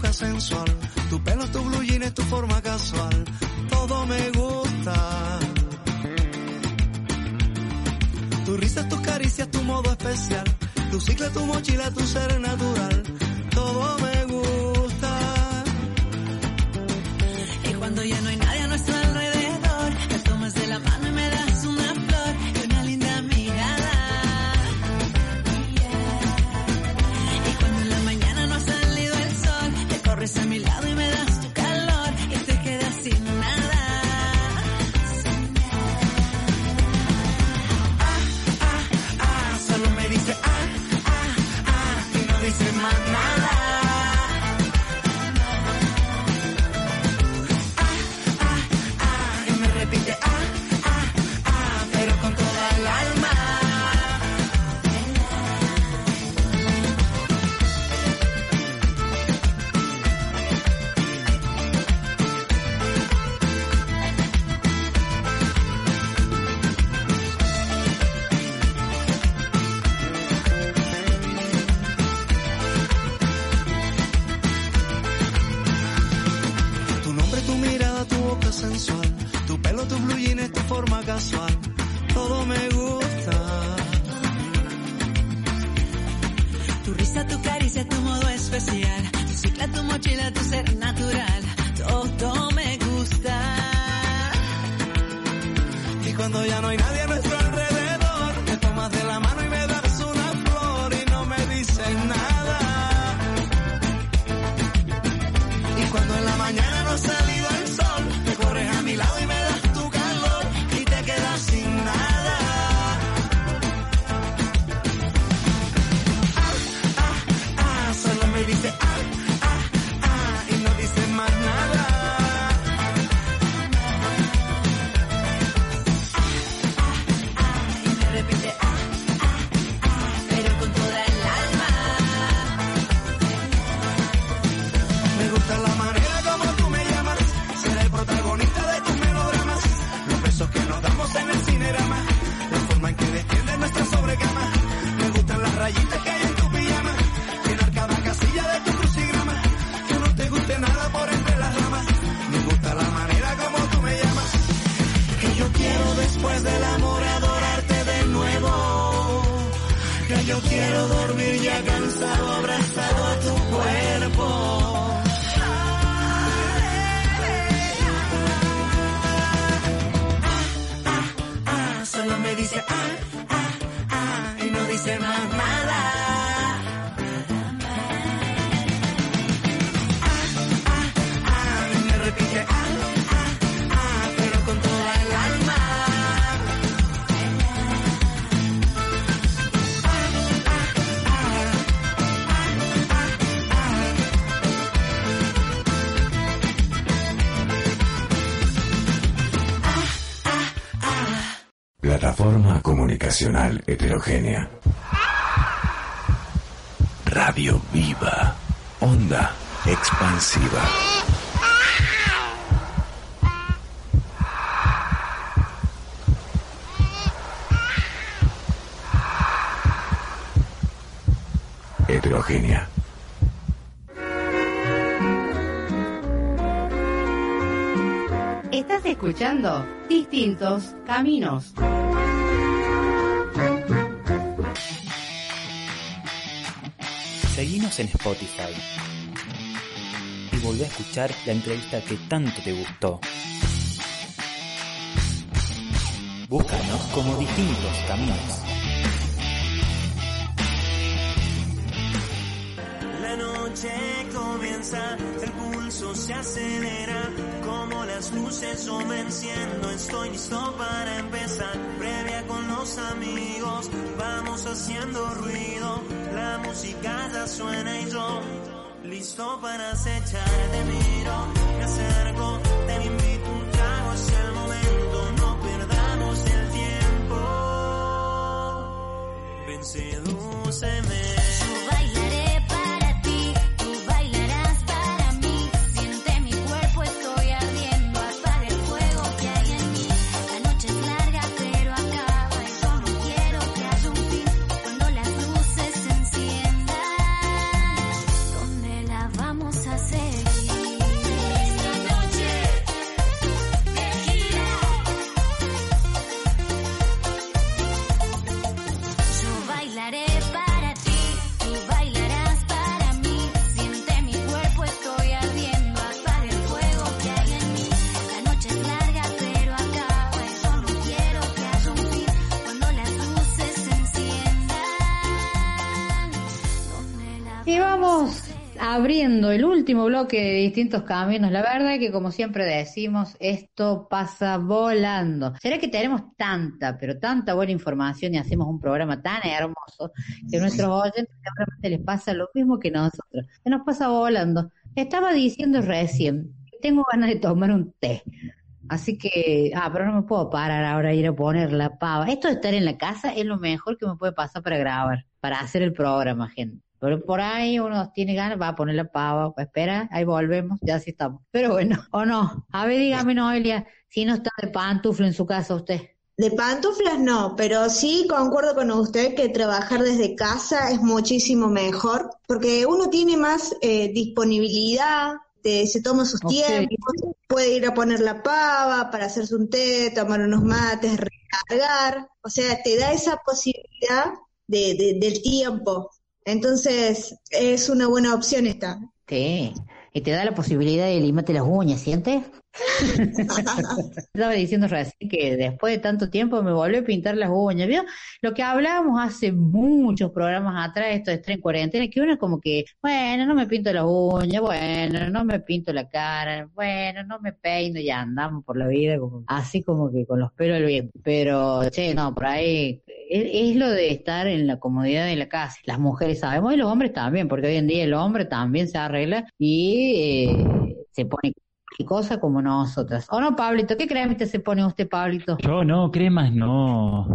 Boca sensual, tu pelo, tu blue jeans, tu forma casual, todo me gusta. Tu risa, tus caricias, tu modo especial, tu cicla, tu mochila, tu ser natural, todo me gusta. Y cuando ya sensual, tu pelo, tu blue jeans, tu forma casual, todo me gusta. Tu risa, tu caricia, tu modo especial, tu cicla, tu mochila, tu ser natural, todo me gusta. Y cuando ya no hay nadie a nuestro Comunicacional heterogénea. Radio viva. Onda expansiva. Heterogénea. Estás escuchando Distintos Caminos. En Spotify y volvé a escuchar la entrevista que tanto te gustó. Búscanos como distintos caminos. La noche comienza, el pulso se acelera, como las luces yo me estoy listo para empezar, previa con los amigos, vamos haciendo ruido, la música ya suena y yo, listo para acechar, te miro, me acerco, te invito un trago, es el momento, no perdamos el tiempo, ven sedúceme. Abriendo el último bloque de distintos caminos. La verdad que como siempre decimos, esto pasa volando. ¿Será que tenemos tanta, pero tanta buena información y hacemos un programa tan hermoso que a nuestros oyentes seguramente les pasa lo mismo que nosotros? Que nos pasa volando. Estaba diciendo recién, tengo ganas de tomar un té. Así que, ah, pero no me puedo parar ahora a ir a poner la pava. Esto de estar en la casa es lo mejor que me puede pasar para grabar, para hacer el programa, gente. Pero por ahí uno tiene ganas, va a poner la pava, pues espera, ahí volvemos, ya sí estamos. Pero bueno, o no. A ver, dígame, Noelia, si no está de pantufla en su casa usted. De pantuflas no, pero sí concuerdo con usted que trabajar desde casa es muchísimo mejor porque uno tiene más eh, disponibilidad, te- se toma sus tiempos, puede ir a poner la pava para hacerse un té, tomar unos mates, recargar, o sea, te da esa posibilidad de, de- del tiempo. Entonces, es una buena opción esta. Sí, y te da la posibilidad de limarte las uñas, ¿sientes? Estaba diciendo recién que después de tanto tiempo me volvió a pintar las uñas, ¿vio? Lo que hablábamos hace muchos programas atrás, esto de estar en cuarentena, que uno como que, bueno, no me pinto las uñas, bueno, no me pinto la cara, bueno, no me peino y andamos por la vida como, así como que con los pelos al viento. Pero, che, no, por ahí es, es lo de estar en la comodidad de la casa. Las mujeres sabemos y los hombres también, porque hoy en día el hombre también se arregla y eh, se pone cosa como nosotras. ¿O no, Pablito? ¿Qué cremita se pone usted, Pablito? Yo no, cremas no.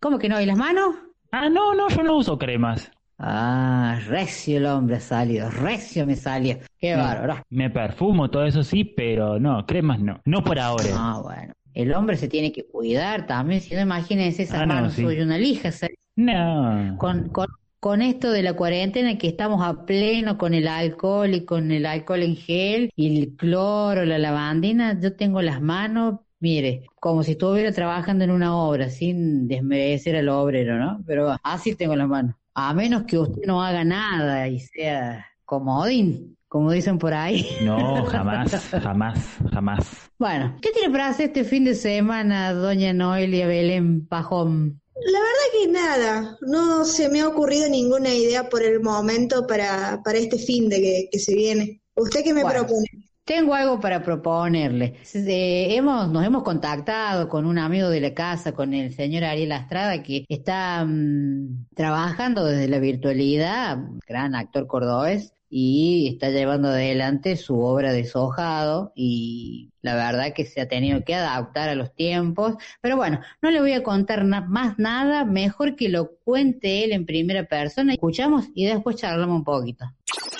¿Cómo que no? ¿Y las manos? Ah, no, no, yo no uso cremas. Ah, recio el hombre ha salido, recio me salió. Qué bárbaro. Me perfumo, todo eso sí, pero no, cremas no. No por ahora. Ah, bueno. El hombre se tiene que cuidar también, si no imagínense esas Ah, no, manos sí. suyas, una lija. ¿sabes? No. Con, con, con esto de la cuarentena que estamos a pleno con el alcohol y con el alcohol en gel y el cloro, la lavandina, yo tengo las manos, mire, como si estuviera trabajando en una obra, sin desmerecer al obrero, ¿no? Pero así tengo las manos. A menos que usted no haga nada y sea comodín, como dicen por ahí. No, jamás, jamás, jamás. Bueno, ¿qué tiene para hacer este fin de semana, doña Noelia Belén Pajón? La verdad que nada, no se me ha ocurrido ninguna idea por el momento para, para este fin de que, que se viene. ¿Usted qué me Bueno. propone? Tengo algo para proponerle. Eh, hemos, nos hemos contactado con un amigo de la casa, con el señor Ariel Astrada, que está mm, trabajando desde la virtualidad, gran actor cordobés, y está llevando adelante su obra deshojado y la verdad que se ha tenido que adaptar a los tiempos. Pero bueno, no le voy a contar más nada, mejor que lo cuente él en primera persona. Escuchamos y después charlamos un poquito.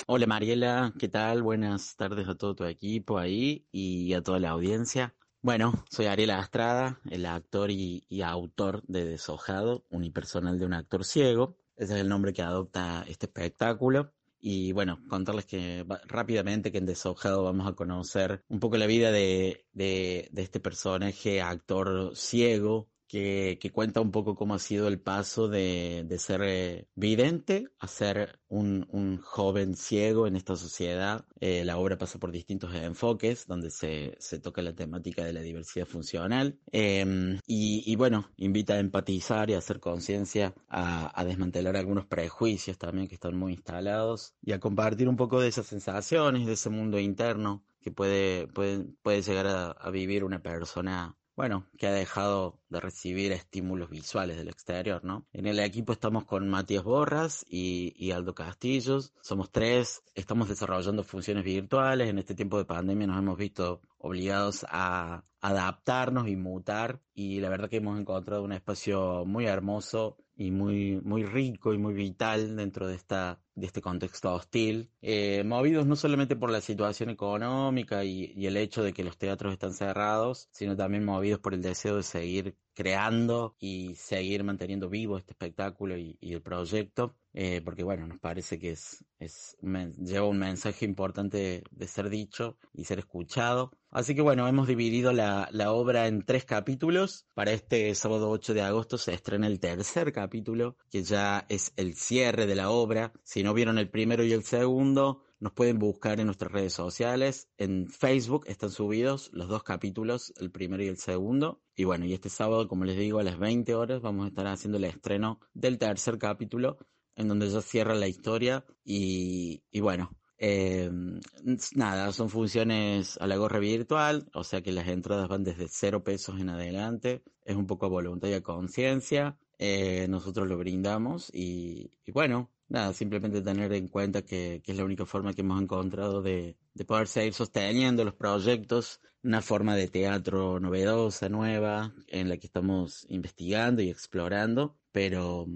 Hola Mariela, ¿qué tal? Buenas tardes a todo tu equipo ahí y a toda la audiencia. Bueno, soy Ariela Astrada, el actor y, y autor de Deshojado, unipersonal de un actor ciego. Ese es el nombre que adopta este espectáculo. Y bueno, contarles que rápidamente que en Deshojado vamos a conocer un poco la vida de, de este personaje, actor ciego, que, cuenta un poco cómo ha sido el paso de, de ser eh, vidente a ser un, un joven ciego en esta sociedad. Eh, la obra pasa por distintos enfoques donde se, se toca la temática de la diversidad funcional eh, y, y bueno, invita a empatizar y a hacer conciencia, a, a desmantelar algunos prejuicios también que están muy instalados y a compartir un poco de esas sensaciones, de ese mundo interno que puede, puede, puede llegar a, a vivir una persona bueno, que ha dejado de recibir estímulos visuales del exterior, ¿no? En el equipo estamos con Matías Borras y, y, Aldo Castillos, somos tres, estamos desarrollando funciones virtuales, en este tiempo de pandemia nos hemos visto obligados a adaptarnos y mutar y la verdad que hemos encontrado un espacio muy hermoso y muy, muy rico y muy vital dentro de esta de este contexto hostil, eh, movidos no solamente por la situación económica y, y, el hecho de que los teatros están cerrados, sino también movidos por el deseo de seguir creando y seguir manteniendo vivo este espectáculo y, y el proyecto, eh, porque bueno, nos parece que es, es lleva un mensaje importante de, ser dicho y ser escuchado. Así que bueno, hemos dividido la, la obra en tres capítulos. Para este sábado 8 de agosto se estrena el tercer capítulo, que ya es el cierre de la obra. Si no vieron el primero y el segundo, nos pueden buscar en nuestras redes sociales. En Facebook están subidos los dos capítulos, el primero y el segundo. Y bueno, y este sábado, como les digo, a las 20 horas vamos a estar haciendo el estreno del tercer capítulo, en donde ya cierra la historia. Y, y bueno, eh, nada, son funciones a la gorra virtual, o sea que las entradas van desde cero pesos en adelante. Es un poco a voluntad y conciencia. Eh, nosotros lo brindamos y, y bueno, nada, simplemente tener en cuenta que, que, es la única forma que hemos encontrado de, de, poder seguir sosteniendo los proyectos, una forma de teatro novedosa, nueva, en la que estamos investigando y explorando, pero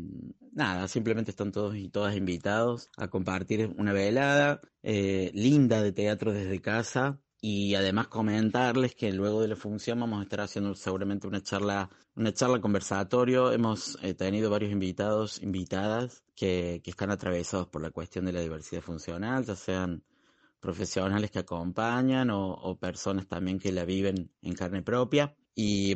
nada, simplemente están todos y todas invitados a compartir una velada eh, linda de teatro desde casa, y además comentarles que luego de la función vamos a estar haciendo seguramente una charla, una charla conversatorio. Hemos eh, tenido varios invitados, invitadas que, que están atravesados por la cuestión de la diversidad funcional, ya sean profesionales que acompañan o, o personas también que la viven en carne propia. Y,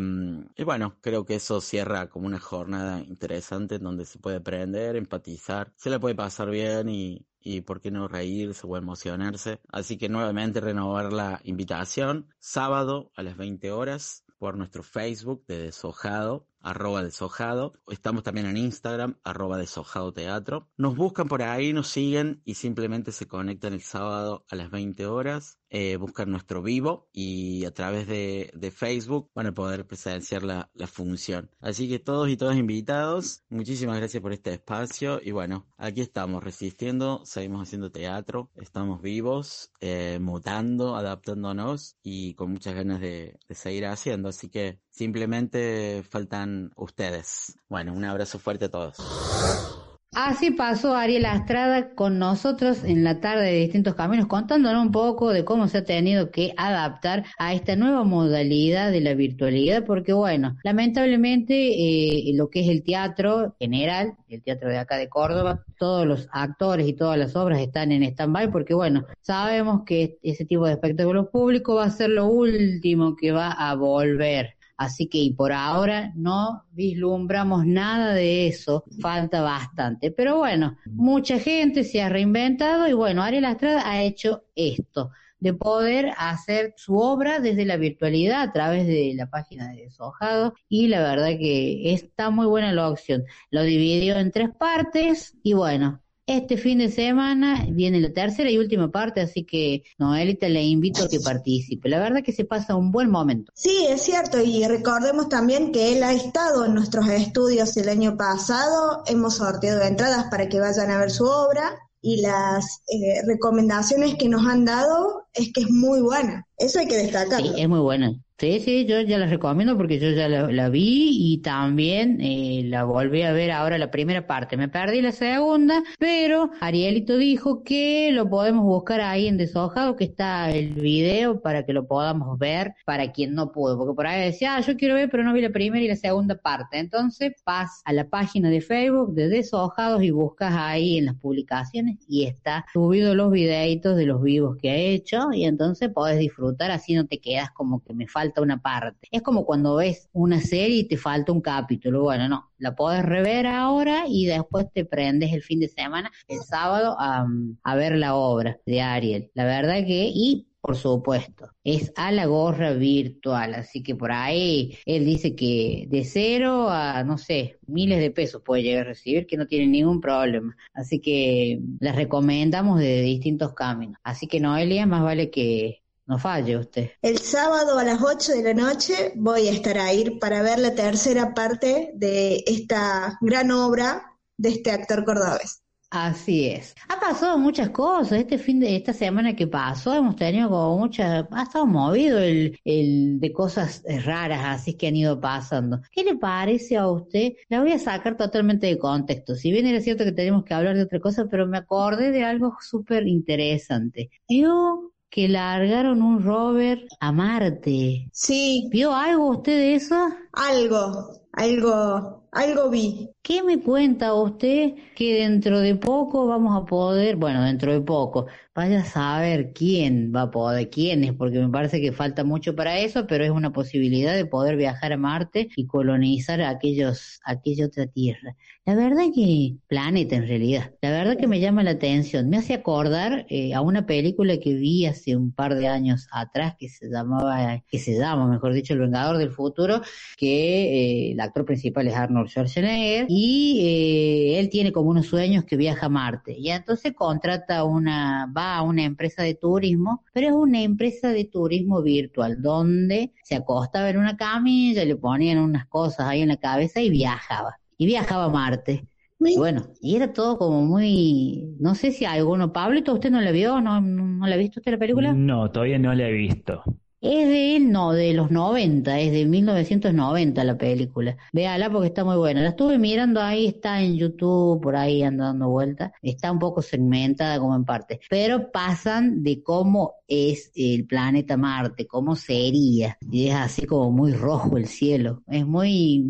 y, bueno, creo que eso cierra como una jornada interesante en donde se puede aprender, empatizar, se la puede pasar bien y, y por qué no reírse o emocionarse. Así que nuevamente renovar la invitación, sábado a las 20 horas por nuestro Facebook de Deshojado, arroba deshojado. Estamos también en Instagram, arroba deshojado teatro. Nos buscan por ahí, nos siguen y simplemente se conectan el sábado a las 20 horas. Eh, buscan nuestro vivo y a través de, de Facebook van a poder presenciar la, la, función. Así que todos y todas invitados, muchísimas gracias por este espacio y bueno, aquí estamos resistiendo, seguimos haciendo teatro, estamos vivos, eh, mutando, adaptándonos y con muchas ganas de, de seguir haciendo. Así que simplemente faltan ustedes. Bueno, un abrazo fuerte a todos. Así pasó Ariel Astrada con nosotros en la tarde de distintos caminos, contándonos un poco de cómo se ha tenido que adaptar a esta nueva modalidad de la virtualidad, porque bueno, lamentablemente eh, lo que es el teatro general, el teatro de acá de Córdoba, todos los actores y todas las obras están en stand-by, porque bueno, sabemos que ese tipo de espectáculo público va a ser lo último que va a volver. Así que y por ahora no vislumbramos nada de eso, falta bastante. Pero bueno, mucha gente se ha reinventado y bueno, Ariel Estrada ha hecho esto, de poder hacer su obra desde la virtualidad a través de la página de Deshojado y la verdad que está muy buena la opción. Lo dividió en tres partes y bueno, este fin de semana viene la tercera y última parte, así que Noelita le invito a que participe. La verdad que se pasa un buen momento. Sí, es cierto, y recordemos también que él ha estado en nuestros estudios el año pasado, hemos sorteado entradas para que vayan a ver su obra y las eh, recomendaciones que nos han dado es que es muy buena. Eso hay que destacar. Sí, es muy buena. Sí, sí, yo ya la recomiendo porque yo ya la, vi y también eh, la volví a ver ahora la primera parte. Me perdí la segunda, pero Arielito dijo que lo podemos buscar ahí en Deshojado, que está el video para que lo podamos ver para quien no pudo. Porque por ahí decía, ah, yo quiero ver, pero no vi la primera y la segunda parte. Entonces vas a la página de Facebook de Deshojados y buscas ahí en las publicaciones y está subido los videitos de los vivos que ha hecho y entonces podés disfrutar, así no te quedas como que me falta falta una parte. Es como cuando ves una serie y te falta un capítulo. Bueno, no, la podés rever ahora y después te prendes el fin de semana, el sábado, a, a ver la obra de Ariel. La verdad que, y por supuesto, es a la gorra virtual, así que por ahí él dice que de cero a, no sé, miles de pesos puede llegar a recibir, que no tiene ningún problema. Así que les recomendamos de distintos caminos. Así que Noelia, más vale que no falle usted. El sábado a las 8 de la noche voy a estar ahí para ver la tercera parte de esta gran obra de este actor cordobés. Así es. Ha pasado muchas cosas. Este fin de esta semana que pasó hemos tenido como muchas, ha estado movido el, el de cosas raras así que han ido pasando. ¿Qué le parece a usted? La voy a sacar totalmente de contexto. Si bien era cierto que tenemos que hablar de otra cosa, pero me acordé de algo súper interesante. Vio que largaron un rover a Marte. Sí. ¿Vio algo usted de eso? Algo, algo, algo vi. ¿Qué me cuenta usted que dentro de poco vamos a poder, bueno, dentro de poco, vaya a saber quién va a poder, quiénes, porque me parece que falta mucho para eso, pero es una posibilidad de poder viajar a Marte y colonizar aquellos, aquella otra tierra. La verdad que, planeta en realidad, la verdad que me llama la atención, me hace acordar eh, a una película que vi hace un par de años atrás que se llamaba, que se llama, mejor dicho, El Vengador del Futuro, que eh, el actor principal es Arnold Schwarzenegger y eh, él tiene como unos sueños que viaja a Marte y entonces contrata una, va a una empresa de turismo, pero es una empresa de turismo virtual donde se acostaba en una camilla, le ponían unas cosas ahí en la cabeza y viajaba. Y viajaba a Marte. Y bueno, y era todo como muy, no sé si alguno, Pablito, ¿usted no la vio? ¿No, no, no la ha visto usted la película? No, todavía no la he visto. Es de él, no, de los 90, es de 1990 la película. Véala porque está muy buena. La estuve mirando ahí, está en YouTube, por ahí anda dando vueltas. Está un poco segmentada como en parte. Pero pasan de cómo es el planeta Marte, cómo sería. Y es así como muy rojo el cielo. Es muy,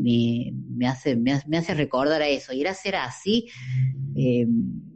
me, hace, me, hace- me hace recordar a eso. Ir a ser así, eh,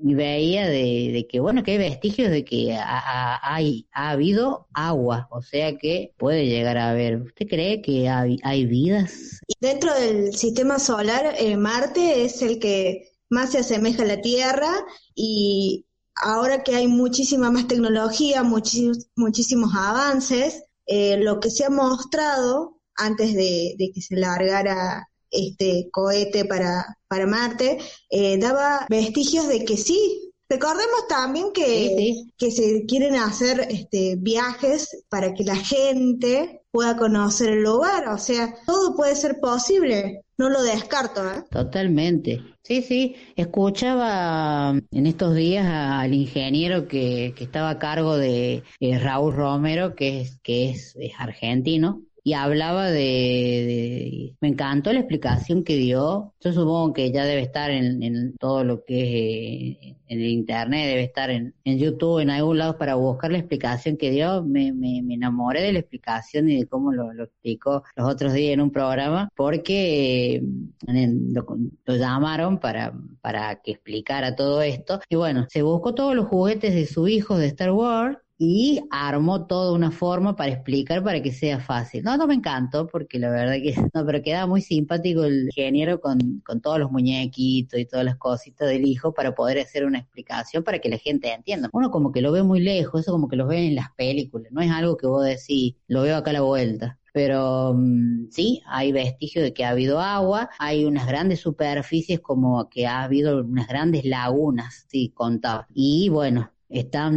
y veía de, que, bueno, que hay vestigios de que ha- hay, ha habido agua, o sea que puede llegar a haber. ¿Usted cree que hay, hay vidas? Dentro del sistema solar, eh, Marte es el que más se asemeja a la Tierra y ahora que hay muchísima más tecnología, muchísimos avances, eh, lo que se ha mostrado antes de, de que se largara este cohete para, para Marte, eh, daba vestigios de que sí. Recordemos también que, que se quieren hacer este, viajes para que la gente pueda conocer el lugar, o sea, todo puede ser posible, no lo descarto, ¿eh? Totalmente. Sí, sí. Escuchaba en estos días al ingeniero que, que estaba a cargo de eh, Raúl Romero, que es, que es, es argentino, y hablaba de, de- Me encantó la explicación que dio. Yo supongo que ya debe estar en, en todo lo que es eh, en el internet, debe estar en, en YouTube, en algún lado para buscar la explicación que dio. Me, me, me enamoré de la explicación y de cómo lo, lo explicó los otros días en un programa, porque eh, lo, lo llamaron para, para que explicara todo esto. Y bueno, se buscó todos los juguetes de su hijo de Star Wars y armó toda una forma para explicar para que sea fácil. No, no me encantó porque la verdad que no, pero quedaba muy simpático el ingeniero con, con todos los muñequitos y todas las cositas del hijo para poder hacer una explicación para que la gente entienda. Uno como que lo ve muy lejos, eso como que lo ve en las películas, no es algo que vos decís, lo veo acá a la vuelta. Pero mm, sí, hay vestigios de que ha habido agua, hay unas grandes superficies como que ha habido unas grandes lagunas, sí, contaba. Y bueno, están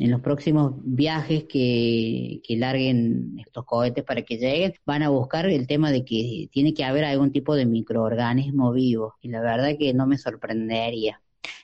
en los próximos viajes que, que larguen estos cohetes para que lleguen, van a buscar el tema de que tiene que haber algún tipo de microorganismo vivo. Y la verdad que no me sorprendería.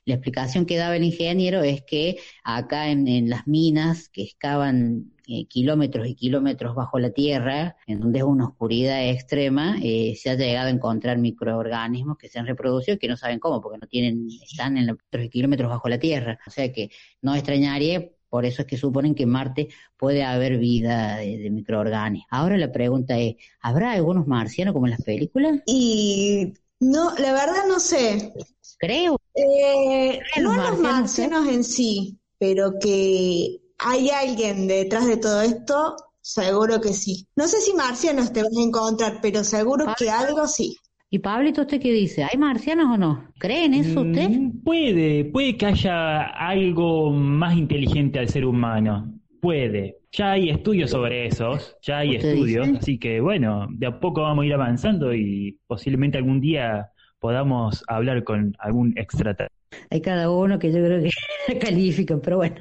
La explicación que daba el ingeniero es que acá en, en las minas que excavan eh, kilómetros y kilómetros bajo la tierra, en donde es una oscuridad extrema, eh, se ha llegado a encontrar microorganismos que se han reproducido y que no saben cómo, porque no tienen, están en y kilómetros bajo la tierra. O sea que no extrañaría por eso es que suponen que en Marte puede haber vida de, de microorganismos. Ahora la pregunta es, ¿habrá algunos marcianos como en las películas? Y no, la verdad no sé. Creo. Eh, ¿Creen no los los marcianos, en sí, pero que hay alguien detrás de todo esto, seguro que sí. No sé si marcianos te vas a encontrar, pero seguro que algo sí. ¿Y Pablito, usted qué dice? ¿Hay marcianos o no? ¿Creen eso usted? Mm, Puede, puede que haya algo más inteligente al ser humano. Puede. Ya hay estudios sobre esos, ya hay ¿Usted estudios, dice? así que bueno, de a poco vamos a ir avanzando y posiblemente algún día podamos hablar con algún extraterrestre. Hay cada uno que yo creo que califican, pero bueno.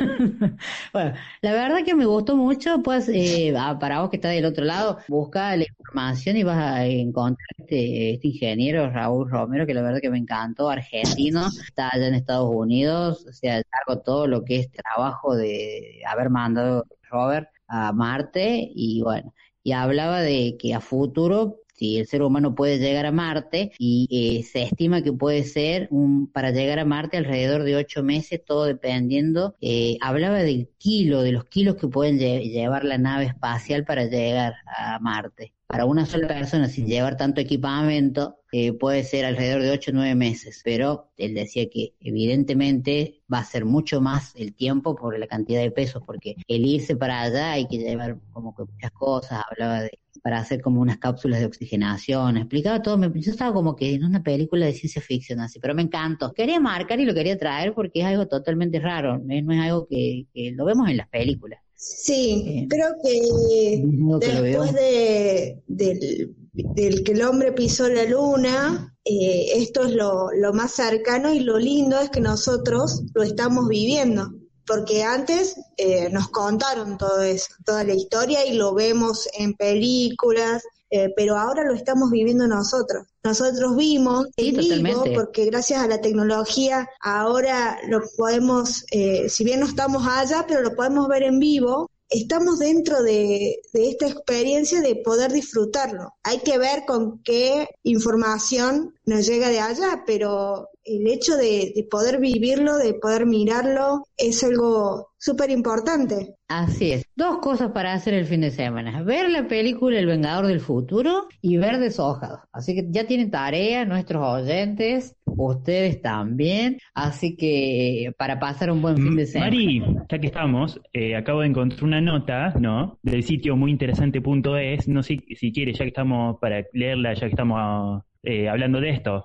bueno, la verdad que me gustó mucho, pues eh, ah, para vos que estás del otro lado, busca la información y vas a encontrar este, este ingeniero Raúl Romero, que la verdad que me encantó, argentino, está allá en Estados Unidos, o sea, cargo todo lo que es trabajo de haber mandado Robert a Marte y bueno, y hablaba de que a futuro si el ser humano puede llegar a Marte y eh, se estima que puede ser un, para llegar a Marte alrededor de ocho meses, todo dependiendo. eh, hablaba del kilo, de los kilos que pueden lle- llevar la nave espacial para llegar a Marte. Para una sola persona, sin llevar tanto equipamiento, eh, puede ser alrededor de ocho o nueve meses. Pero él decía que evidentemente va a ser mucho más el tiempo por la cantidad de pesos, porque el irse para allá hay que llevar como que muchas cosas. Hablaba de para hacer como unas cápsulas de oxigenación, explicaba todo, me- yo estaba como que en una película de ciencia ficción así, pero me encantó. Quería marcar y lo quería traer porque es algo totalmente raro, no es algo que, que lo vemos en las películas. Sí, creo que después de, del, del que el hombre pisó la luna, eh, esto es lo, lo más cercano y lo lindo es que nosotros lo estamos viviendo. Porque antes eh, nos contaron todo eso, toda la historia y lo vemos en películas, eh, pero ahora lo estamos viviendo nosotros. Nosotros vimos en vivo, totalmente. porque gracias a la tecnología ahora lo podemos, eh, si bien no estamos allá, pero lo podemos ver en vivo. Estamos dentro de, de esta experiencia de poder disfrutarlo. Hay que ver con qué información nos llega de allá, pero el hecho de, de poder vivirlo, de poder mirarlo, es algo súper importante. Así es. Dos cosas para hacer el fin de semana. Ver la película El Vengador del Futuro y ver Deshojados. Así que ya tienen tarea nuestros oyentes, ustedes también. Así que para pasar un buen fin de semana. Mari, ya que estamos, eh, acabo de encontrar una nota, ¿no? Del sitio muy interesante.es, no sé si quieres, ya que estamos para leerla, ya que estamos eh, hablando de esto.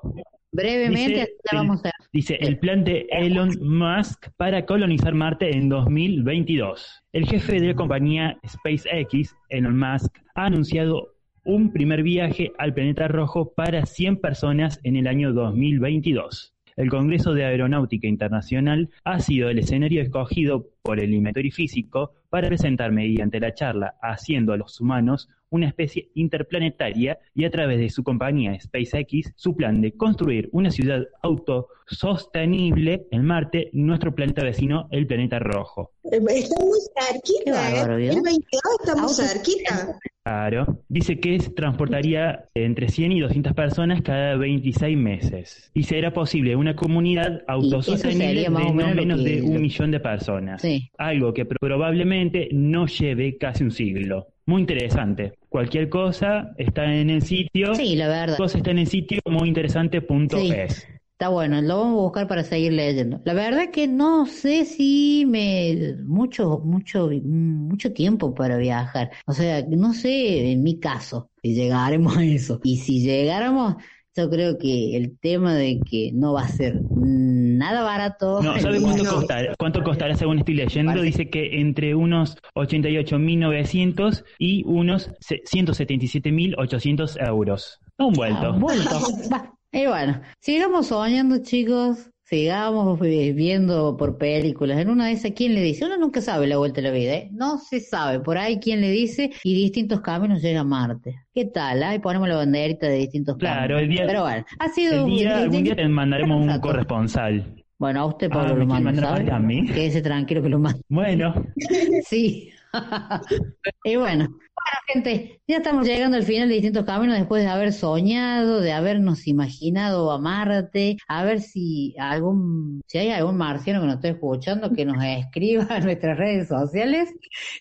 Brevemente, Dice así la el- vamos a Dice el plan de Elon Musk para colonizar Marte en 2022. El jefe de la compañía SpaceX, Elon Musk, ha anunciado un primer viaje al planeta rojo para 100 personas en el año 2022. El Congreso de Aeronáutica Internacional ha sido el escenario escogido por el inventario físico para presentar mediante la charla Haciendo a los humanos una especie interplanetaria y a través de su compañía SpaceX su plan de construir una ciudad autosostenible en Marte, nuestro planeta vecino, el planeta rojo. Eh, Está muy cerquita, bárbaro, ¿eh? El 22 estamos cerquita. Claro. Dice que es- transportaría entre 100 y 200 personas cada 26 meses. Y será posible una comunidad autosostenible de no menos que- de un millón de personas. Sí. Algo que probablemente no lleve casi un siglo. Muy interesante. Cualquier cosa está en el sitio. Sí, la verdad. Cosa está en el sitio muy interesante.es. Está bueno, lo vamos a buscar para seguir leyendo. La verdad que no sé si me mucho mucho mucho tiempo para viajar. O sea, no sé en mi caso si llegaremos a eso. Y si llegáramos, yo creo que el tema de que no va a ser nada barato. No, ¿sabe cuánto No. costará? ¿Cuánto costará según estoy leyendo? Dice que entre unos 88.900 y unos se- 177.800 euros. Un vuelto. Ah, vuelto. Va. Y bueno, sigamos soñando, chicos. Sigamos viendo por películas. En una de esas, ¿quién le dice? Uno nunca sabe la vuelta de la vida, ¿eh? No se sabe. Por ahí, ¿quién le dice? Y distintos caminos llega a Marte. ¿Qué tal? Ahí ponemos la banderita de distintos Claro, caminos. el día, Pero bueno, ha sido el un- día- algún día te mandaremos un corresponsal. Bueno, a usted, Ah, Pablo, ¿me lo mando, a mí? Quédese tranquilo que lo mando. Bueno, Sí. y bueno, bueno, gente, ya estamos llegando al final de distintos caminos después de haber soñado, de habernos imaginado a Marte, a ver si algún, si hay algún marciano que nos esté escuchando, que nos escriba en nuestras redes sociales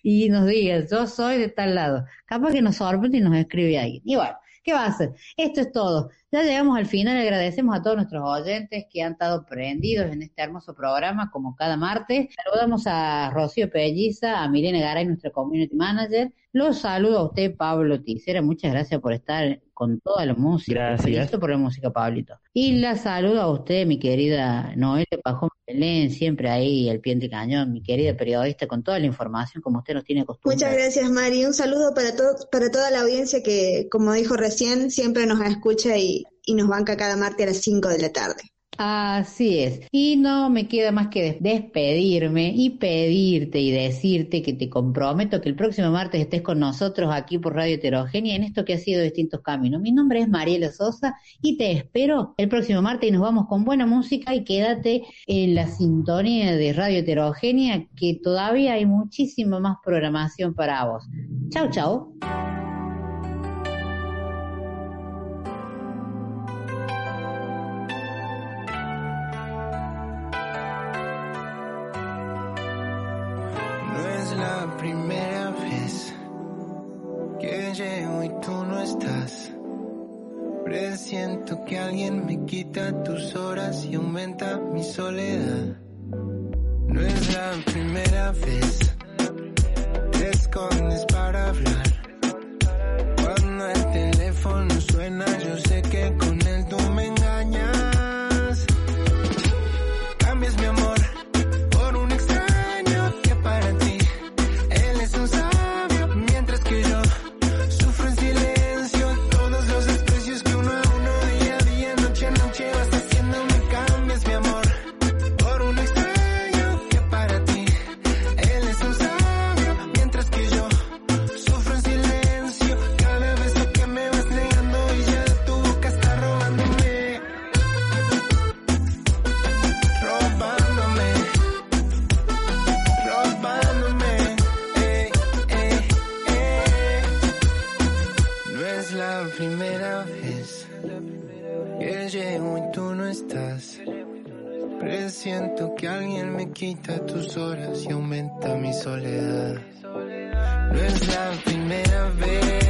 y nos diga, yo soy de tal lado. Capaz que nos sorprende y nos escribe alguien. Y bueno, ¿qué va a hacer? Esto es todo. Ya llegamos al final, agradecemos a todos nuestros oyentes que han estado prendidos en este hermoso programa, como cada martes. Saludamos a Rocío Pelliza, a Milena Garay, nuestra community manager. Los saludo a usted, Pablo Ticera. Muchas gracias por estar con toda la música. Gracias. Por la música, Pablito. Y la saludo a usted, mi querida Noelia Pajón Belén, siempre ahí al pie del cañón, mi querida periodista, con toda la información como usted nos tiene acostumbrados. Muchas gracias, Mari. Un saludo para, todo, para toda la audiencia que, como dijo recién, siempre nos escucha y, y nos banca cada martes a las 5 de la tarde. Así es. Y no me queda más que des- despedirme y pedirte y decirte que te comprometo que el próximo martes estés con nosotros aquí por Radio Heterogénea en esto que ha sido Distintos Caminos. Mi nombre es Mariela Sosa y te espero el próximo martes y nos vamos con buena música y quédate en la sintonía de Radio Heterogénea que todavía hay muchísima más programación para vos. Chau, chau. Que llego y tú no estás. Presiento que alguien me quita tus horas y aumenta mi soledad. No es la primera vez. Te escondes para hablar. Presiento que alguien me quita tus horas y aumenta mi soledad. No es la primera vez